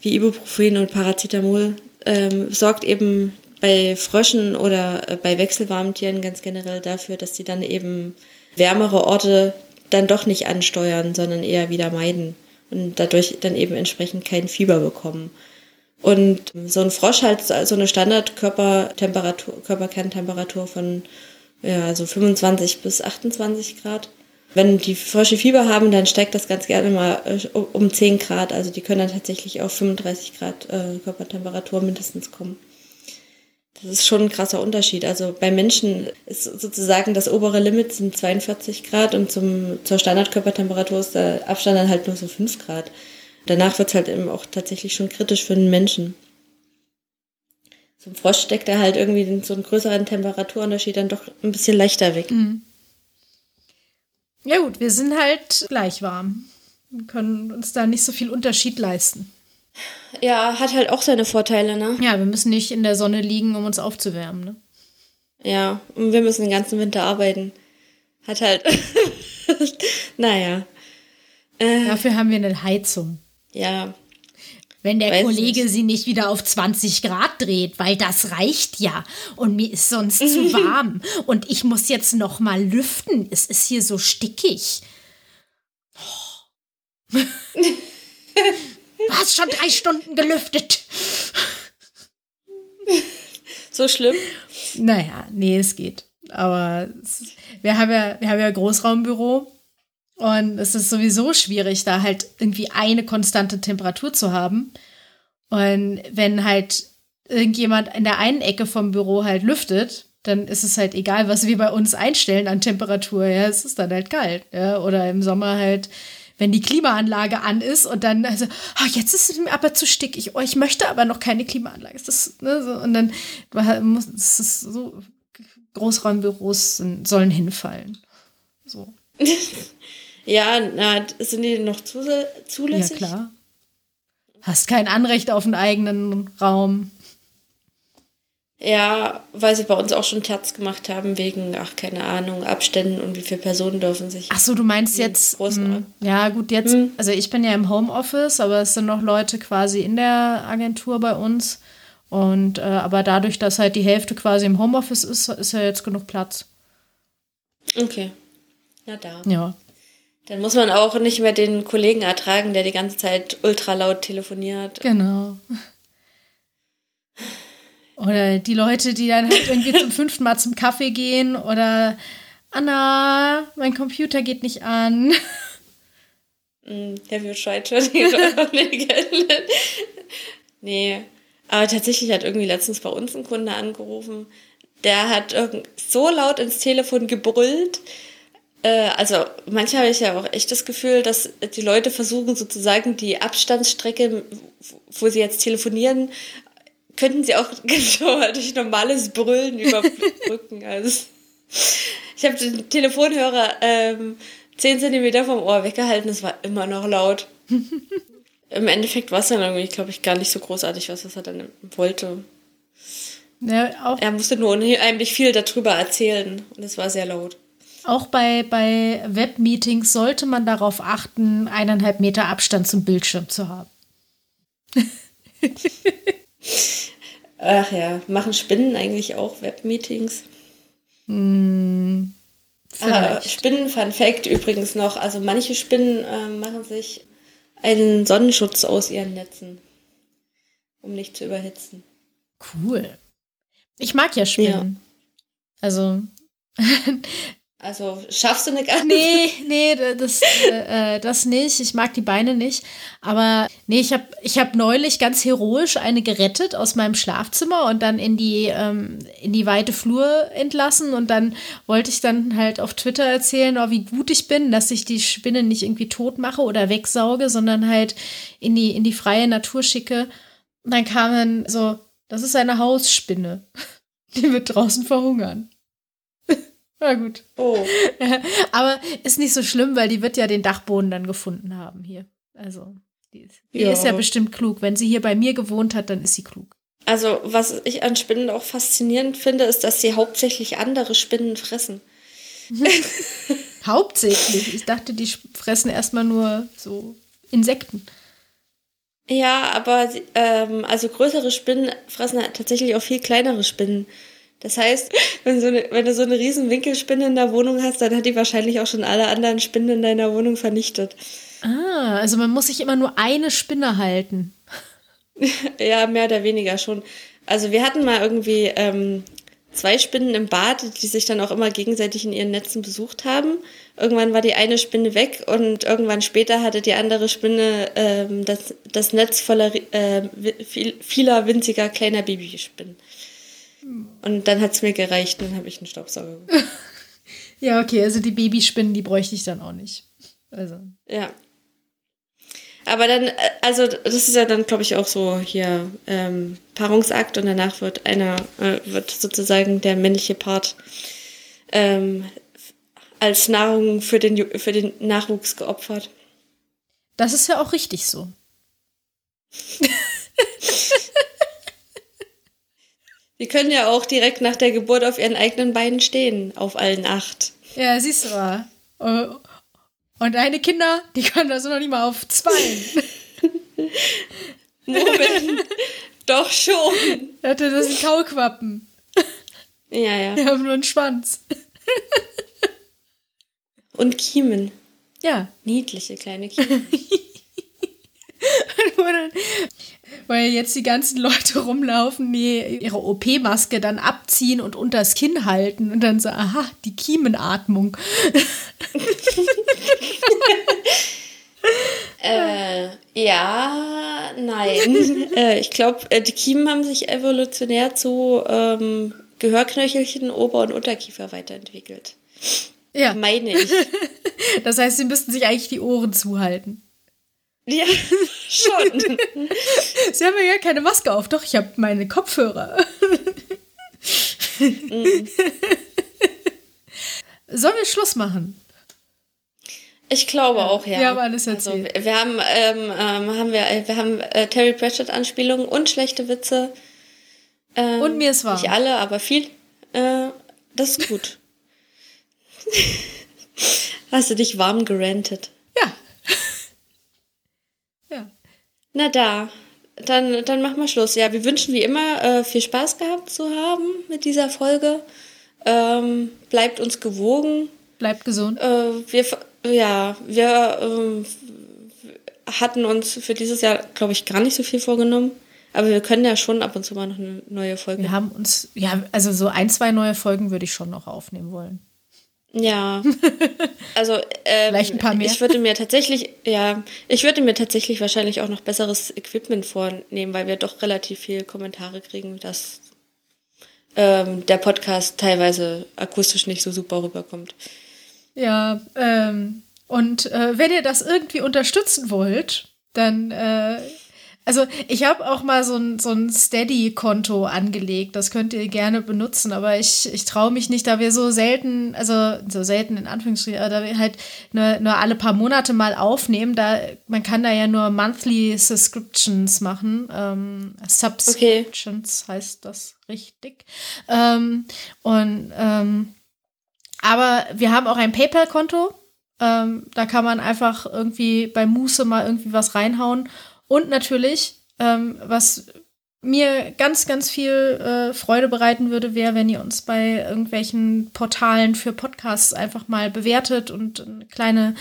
wie Ibuprofen und Paracetamol, ähm, sorgt eben bei Fröschen oder äh, bei wechselwarmen Tieren ganz generell dafür, dass die dann eben wärmere Orte dann doch nicht ansteuern, sondern eher wieder meiden und dadurch dann eben entsprechend kein Fieber bekommen. Und so ein Frosch hat so eine Standardkörpertemperatur, Körperkerntemperatur von ja, so 25 bis 28 Grad. Wenn die Frösche Fieber haben, dann steigt das ganz gerne mal äh, um 10 Grad. Also die können dann tatsächlich auf 35 Grad äh, Körpertemperatur mindestens kommen. Das ist schon ein krasser Unterschied. Also bei Menschen ist sozusagen das obere Limit sind 42 Grad und zum, zur Standardkörpertemperatur ist der Abstand dann halt nur so 5 Grad. Danach wird es halt eben auch tatsächlich schon kritisch für den Menschen. Zum Frosch steckt er halt irgendwie so einen größeren Temperaturunterschied dann doch ein bisschen leichter weg. Mhm. Ja gut, wir sind halt gleich warm. Wir können uns da nicht so viel Unterschied leisten. Ja, hat halt auch seine Vorteile, ne? Ja, wir müssen nicht in der Sonne liegen, um uns aufzuwärmen, ne? Ja, und wir müssen den ganzen Winter arbeiten. Hat halt. naja. Äh, Dafür haben wir eine Heizung. Ja, wenn der Weiß Kollege nicht. sie nicht wieder auf 20 Grad dreht, weil das reicht ja und mir ist sonst zu warm und ich muss jetzt noch mal lüften. Es ist hier so stickig. Oh. du hast schon drei Stunden gelüftet. So schlimm? Naja, nee, es geht. Aber wir haben ja, wir haben ja Großraumbüro und es ist sowieso schwierig, da halt irgendwie eine konstante Temperatur zu haben. Und wenn halt irgendjemand in der einen Ecke vom Büro halt lüftet, dann ist es halt egal, was wir bei uns einstellen an Temperatur. Ja, es ist dann halt kalt. Ja, oder im Sommer halt, wenn die Klimaanlage an ist und dann, also, oh, jetzt ist es mir aber zu stickig. Oh, ich möchte aber noch keine Klimaanlage. Das, ne, so, und dann muss, es so, Großraumbüros sollen hinfallen. So. Ja, na, sind die noch zulässig? Ja, klar. Hast kein Anrecht auf einen eigenen Raum. Ja, weil sie bei uns auch schon Terz gemacht haben, wegen, ach, keine Ahnung, Abständen und wie viele Personen dürfen sich. Ach so, du meinst jetzt. Mh, hm, ja, gut, jetzt, hm. also ich bin ja im Homeoffice, aber es sind noch Leute quasi in der Agentur bei uns. Und äh, aber dadurch, dass halt die Hälfte quasi im Homeoffice ist, ist ja jetzt genug Platz. Okay. Na da. Ja. Dann muss man auch nicht mehr den Kollegen ertragen, der die ganze Zeit ultra laut telefoniert. Genau. Oder die Leute, die dann halt irgendwie zum fünften Mal zum Kaffee gehen oder Anna, mein Computer geht nicht an. Der wird scheitern. nee. Aber tatsächlich hat irgendwie letztens bei uns ein Kunde angerufen. Der hat so laut ins Telefon gebrüllt, äh, also manchmal habe ich ja auch echt das Gefühl, dass die Leute versuchen sozusagen die Abstandsstrecke, wo sie jetzt telefonieren, könnten sie auch genau durch normales Brüllen überbrücken. Also ich habe den Telefonhörer ähm, 10 cm vom Ohr weggehalten, es war immer noch laut. Im Endeffekt war es dann irgendwie, glaube ich, gar nicht so großartig, was er dann wollte. Ja, er musste nur unheimlich viel darüber erzählen und es war sehr laut. Auch bei, bei Webmeetings sollte man darauf achten, eineinhalb Meter Abstand zum Bildschirm zu haben. Ach ja, machen Spinnen eigentlich auch Webmeetings? Hm, ah, Spinnen, Fun Fact übrigens noch, also manche Spinnen äh, machen sich einen Sonnenschutz aus ihren Netzen, um nicht zu überhitzen. Cool. Ich mag ja Spinnen. Ja. Also Also schaffst du eine ganze? Nee, nee, das, äh, äh, das nicht. Ich mag die Beine nicht. Aber nee, ich habe ich hab neulich ganz heroisch eine gerettet aus meinem Schlafzimmer und dann in die, ähm, in die weite Flur entlassen. Und dann wollte ich dann halt auf Twitter erzählen, oh, wie gut ich bin, dass ich die Spinne nicht irgendwie tot mache oder wegsauge, sondern halt in die, in die freie Natur schicke. Und dann kamen so, Das ist eine Hausspinne. Die wird draußen verhungern. Na gut. Oh. Aber ist nicht so schlimm, weil die wird ja den Dachboden dann gefunden haben hier. Also, die, ist, die Ja. ist ja bestimmt klug. Wenn sie hier bei mir gewohnt hat, dann ist sie klug. Also, was ich an Spinnen auch faszinierend finde, ist, dass sie hauptsächlich andere Spinnen fressen. Hauptsächlich. Ich dachte, die fressen erstmal nur so Insekten. Ja, aber ähm, also größere Spinnen fressen halt tatsächlich auch viel kleinere Spinnen. Das heißt, wenn, so eine, wenn du so eine riesen Winkelspinne in der Wohnung hast, dann hat die wahrscheinlich auch schon alle anderen Spinnen in deiner Wohnung vernichtet. Ah, also man muss sich immer nur eine Spinne halten. Ja, mehr oder weniger schon. Also wir hatten mal irgendwie ähm, zwei Spinnen im Bad, die sich dann auch immer gegenseitig in ihren Netzen besucht haben. Irgendwann war die eine Spinne weg und irgendwann später hatte die andere Spinne ähm, das, das Netz voller äh, vieler winziger kleiner Babyspinnen. Und dann hat's mir gereicht, dann habe ich einen Staubsauger. Ja, okay, also die Babyspinnen, die bräuchte ich dann auch nicht. Also. Ja. Aber dann, äh, also das ist ja dann, glaube ich, auch so hier ähm, Paarungsakt und danach wird einer, äh, wird sozusagen der männliche Part ähm, als Nahrung für den, für den Nachwuchs geopfert. Das ist ja auch richtig so. Die können ja auch direkt nach der Geburt auf ihren eigenen Beinen stehen, auf allen acht. Ja, siehst du mal. Äh, Und deine Kinder, die können das noch nicht mal auf zwei. Moment, doch schon. Das sind Kaulquappen. Ja, ja. Die haben nur einen Schwanz. Und Kiemen. Ja. Niedliche kleine Kiemen. Weil jetzt die ganzen Leute rumlaufen, die ihre OP-Maske dann abziehen und unters Kinn halten und dann so, aha, die Kiemenatmung. Äh, ja, nein. äh, ich glaube, äh, die Kiemen haben sich evolutionär zu ähm, Gehörknöchelchen, Ober- und Unterkiefer weiterentwickelt. Ja, Meine ich. das heißt, sie müssten sich eigentlich die Ohren zuhalten. Ja, schon. Sie haben ja gar keine Maske auf. Doch, ich habe meine Kopfhörer. Sollen wir Schluss machen? Ich glaube auch, ja. Wir haben alles Also, erzählt. wir, wir haben, ähm, ähm, haben wir, wir haben äh, Terry Pratchett-Anspielungen und schlechte Witze. Ähm, Und mir ist warm. Nicht alle, aber viel. Äh, das ist gut. Hast du dich warm gerantet? Ja. ja. Na da, dann, dann machen wir Schluss. Ja, wir wünschen wie immer äh, viel Spaß gehabt zu haben mit dieser Folge. Ähm, bleibt uns gewogen. Bleibt gesund. Äh, wir, ja, wir ähm, hatten uns für dieses Jahr, glaube ich, gar nicht so viel vorgenommen. Aber wir können ja schon ab und zu mal noch eine neue Folge. Wir haben uns, ja, also so ein, zwei neue Folgen würde ich schon noch aufnehmen wollen. Ja. Also ähm, Vielleicht ein paar mehr. ich würde mir tatsächlich, ja, ich würde mir tatsächlich wahrscheinlich auch noch besseres Equipment vornehmen, weil wir doch relativ viel Kommentare kriegen, dass ähm, der Podcast teilweise akustisch nicht so super rüberkommt. Ja, ähm, und äh, wenn ihr das irgendwie unterstützen wollt, dann, äh, also ich habe auch mal so ein, so ein Steady-Konto angelegt, das könnt ihr gerne benutzen, aber ich, ich traue mich nicht, da wir so selten, also so selten in Anführungsstrichen, aber da wir halt nur, nur alle paar Monate mal aufnehmen, da man kann da ja nur Monthly Subscriptions machen, ähm, Subscriptions heißt das richtig. Ähm, und ähm, aber wir haben auch ein PayPal-Konto. Ähm, da kann man einfach irgendwie bei Muße mal irgendwie was reinhauen. Und natürlich, ähm, was mir ganz, ganz viel äh, Freude bereiten würde, wäre, wenn ihr uns bei irgendwelchen Portalen für Podcasts einfach mal bewertet und eine kleine,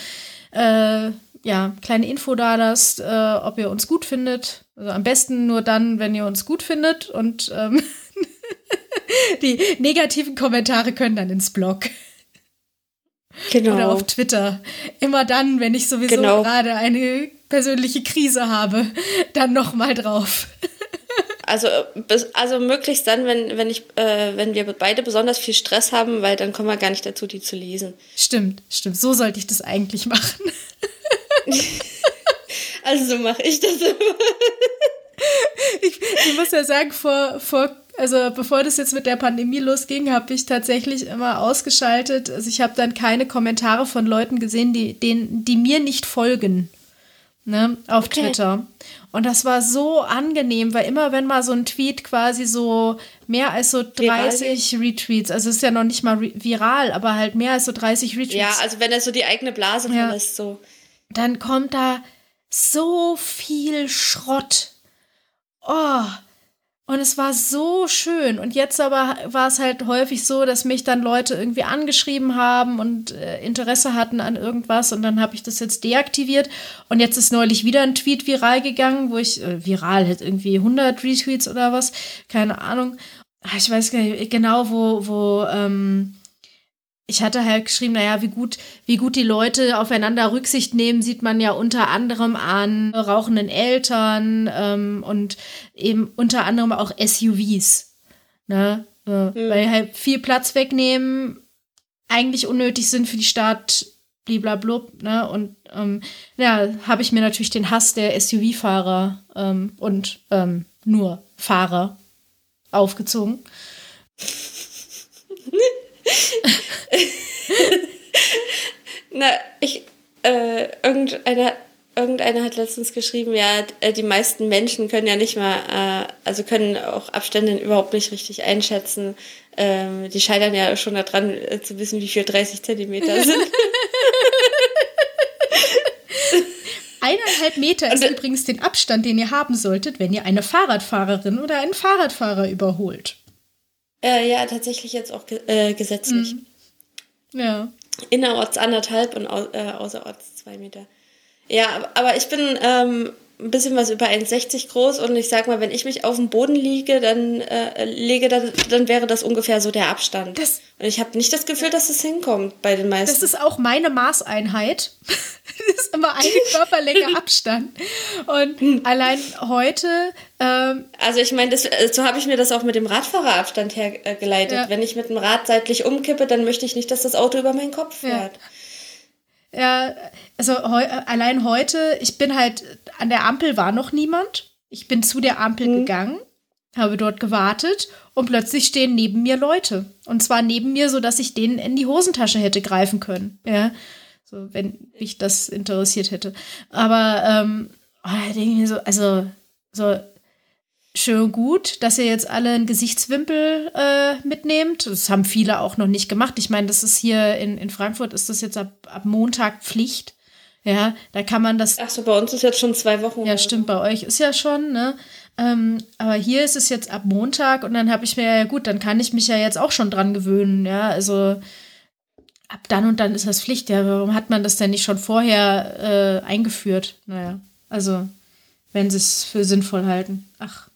äh, ja, kleine Info da lasst, äh, ob ihr uns gut findet. Also am besten nur dann, wenn ihr uns gut findet und ähm, die negativen Kommentare können dann ins Blog Genau. oder auf Twitter. Immer dann, wenn ich sowieso Genau. gerade eine persönliche Krise habe, dann noch mal drauf. Also, also möglichst dann, wenn, wenn ich, äh, wenn wir beide besonders viel Stress haben, weil dann kommen wir gar nicht dazu, die zu lesen. Stimmt, stimmt. So sollte ich das eigentlich machen. Also so mache ich das immer. ich, ich muss ja sagen, vor, vor also bevor das jetzt mit der Pandemie losging, habe ich tatsächlich immer ausgeschaltet. Also ich habe dann keine Kommentare von Leuten gesehen, die, denen, die mir nicht folgen. Ne, auf okay. Twitter. Und das war so angenehm, weil immer wenn mal so ein Tweet quasi so mehr als so 30 viral. Retweets, also ist ja noch nicht mal viral, aber halt mehr als so 30 Retweets. Ja, also wenn er so die eigene Blase ja. verlässt, so. Dann kommt da so viel Schrott. Oh, und es war so schön. Und jetzt aber war es halt häufig so, dass mich dann Leute irgendwie angeschrieben haben und äh, Interesse hatten an irgendwas. Und dann habe ich das jetzt deaktiviert. Und jetzt ist neulich wieder ein Tweet viral gegangen, wo ich, äh, viral, hat irgendwie 100 Retweets oder was, keine Ahnung. Ah, ich weiß gar nicht genau, wo, wo, ähm, ich hatte halt geschrieben, naja, wie gut, wie gut die Leute aufeinander Rücksicht nehmen, sieht man ja unter anderem an rauchenden Eltern ähm, und eben unter anderem auch SUVs. Ne? Äh, mhm. Weil halt viel Platz wegnehmen, eigentlich unnötig sind für die Stadt, bliblablub, ne? Und ähm, ja, habe ich mir natürlich den Hass der SUV-Fahrer ähm, und ähm, nur Fahrer aufgezogen. Na, ich, äh, irgendeiner, irgendeiner hat letztens geschrieben, ja, äh, die meisten Menschen können ja nicht mal, äh, also können auch Abstände überhaupt nicht richtig einschätzen. Ähm, die scheitern ja schon daran, äh, zu wissen, wie viel 30 Zentimeter sind. Eineinhalb Meter ist übrigens den Abstand, den ihr haben solltet, wenn ihr eine Fahrradfahrerin oder einen Fahrradfahrer überholt. Äh, ja, tatsächlich jetzt auch ge äh, gesetzlich. Mhm. Ja. Innerorts anderthalb und au äh, außerorts zwei Meter. Ja, aber ich bin ähm, ein bisschen was über 1,60 groß und ich sag mal, wenn ich mich auf den Boden liege, dann äh, lege, dann, dann wäre das ungefähr so der Abstand. Das, und ich habe nicht das Gefühl, dass es hinkommt bei den meisten. Das ist auch meine Maßeinheit. Das ist immer eine Körperlänge Abstand. Und hm. allein heute. Ähm, also ich meine, äh, so habe ich mir das auch mit dem Radfahrerabstand hergeleitet. Ja. Wenn ich mit dem Rad seitlich umkippe, dann möchte ich nicht, dass das Auto über meinen Kopf fährt. Ja. Ja, also heu, allein heute, ich bin halt, an der Ampel war noch niemand. Ich bin zu der Ampel mhm. gegangen, habe dort gewartet und plötzlich stehen neben mir Leute. Und zwar neben mir, so dass ich denen in die Hosentasche hätte greifen können. Ja, so wenn mich das interessiert hätte. Aber ähm, oh, denke ich mir so, also so schön gut, dass ihr jetzt alle einen Gesichtswimpel äh, mitnehmt. Das haben viele auch noch nicht gemacht. Ich meine, das ist hier in, in Frankfurt, ist das jetzt ab, ab Montag Pflicht. Ja, da kann man das. Ach so, bei uns ist jetzt schon zwei Wochen. Ja, stimmt, bei euch ist ja schon, ne? Ähm, aber hier ist es jetzt ab Montag und dann habe ich mir ja gut, dann kann ich mich ja jetzt auch schon dran gewöhnen, ja. Also ab dann und dann ist das Pflicht. Ja, warum hat man das denn nicht schon vorher äh, eingeführt? Naja, also wenn sie es für sinnvoll halten. Ach.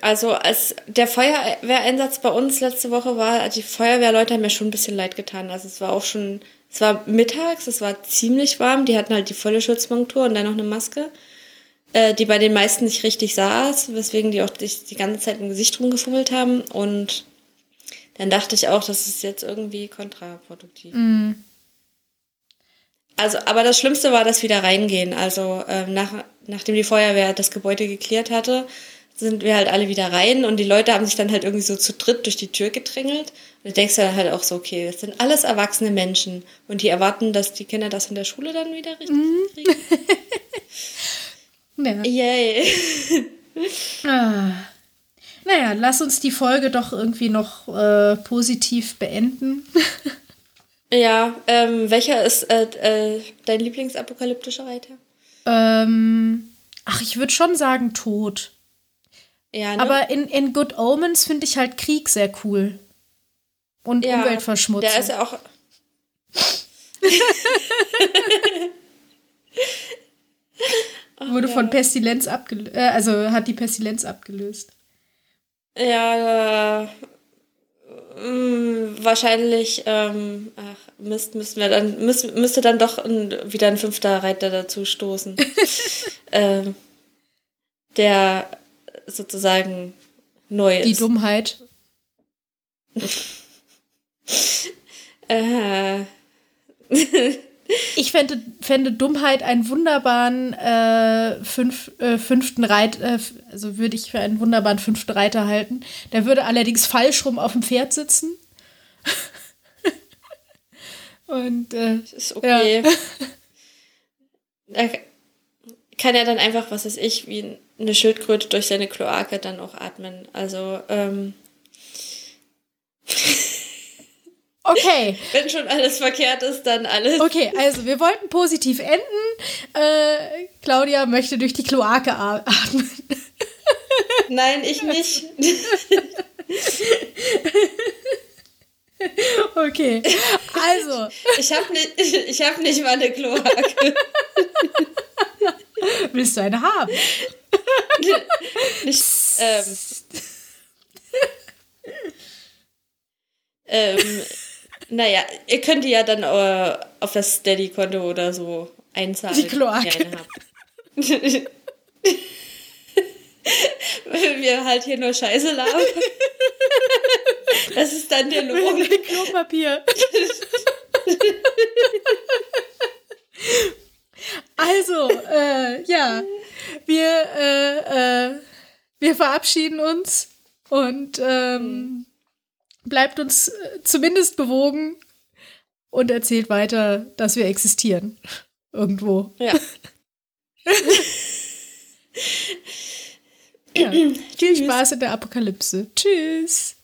Also als der Feuerwehreinsatz bei uns letzte Woche war, die Feuerwehrleute haben mir schon ein bisschen leid getan. Also es war auch schon, es war mittags, es war ziemlich warm, die hatten halt die volle Schutzmontur und dann noch eine Maske, äh, die bei den meisten nicht richtig saß, weswegen die auch die, die ganze Zeit im Gesicht rumgefummelt haben. Und dann dachte ich auch, das ist jetzt irgendwie kontraproduktiv. Mm. Also, aber das Schlimmste war das wieder reingehen. Also ähm, nach, nachdem die Feuerwehr das Gebäude geklärt hatte, sind wir halt alle wieder rein und die Leute haben sich dann halt irgendwie so zu dritt durch die Tür gedrängelt. Und du denkst dann halt auch so, okay, das sind alles erwachsene Menschen und die erwarten, dass die Kinder das in der Schule dann wieder richtig mhm. kriegen. ja. Yay. ah. Naja, lass uns die Folge doch irgendwie noch äh, positiv beenden. ja, ähm, welcher ist äh, äh, dein Lieblingsapokalyptischer Reiter? Ähm, ach, ich würde schon sagen Tod. Ja, ne? Aber in, in Good Omens finde ich halt Krieg sehr cool. Und ja, Umweltverschmutzung. Der ist ja auch. Wurde von Pestilenz abgelöst. Äh, also hat die Pestilenz abgelöst. Ja, äh, mh, wahrscheinlich, ähm, ach, Mist, müssen wir dann, müß, müsste dann doch ein, wieder ein fünfter Reiter dazu stoßen. ähm, der sozusagen neu ist. Die Dummheit. äh. ich fände, fände Dummheit einen wunderbaren äh, fünf, äh, fünften Reiter, äh, also würde ich für einen wunderbaren fünften Reiter halten. Der würde allerdings falsch rum auf dem Pferd sitzen. Und äh, Das ist okay. Ja. Da kann er dann einfach, was weiß ich, wie eine Schildkröte durch seine Kloake dann auch atmen. Also, ähm, okay. wenn schon alles verkehrt ist, dann alles. Okay, also wir wollten positiv enden. Äh, Claudia möchte durch die Kloake atmen. Nein, ich nicht. Okay, also Ich habe nicht, ich hab nicht mal eine Kloake. willst du eine haben? Nicht, ähm, ähm, naja, ihr könnt die ja dann äh, auf das Steady-Konto oder so einzahlen. Die Kloake. Weil wir halt hier nur Scheiße labern. Das ist dann der Lohn. Klopapier. also, äh, ja, wir, äh, äh, wir verabschieden uns und ähm, bleibt uns äh, zumindest bewogen und erzählt weiter, dass wir existieren. Irgendwo. Ja. Ja. Viel Spaß in der Apokalypse. Tschüss.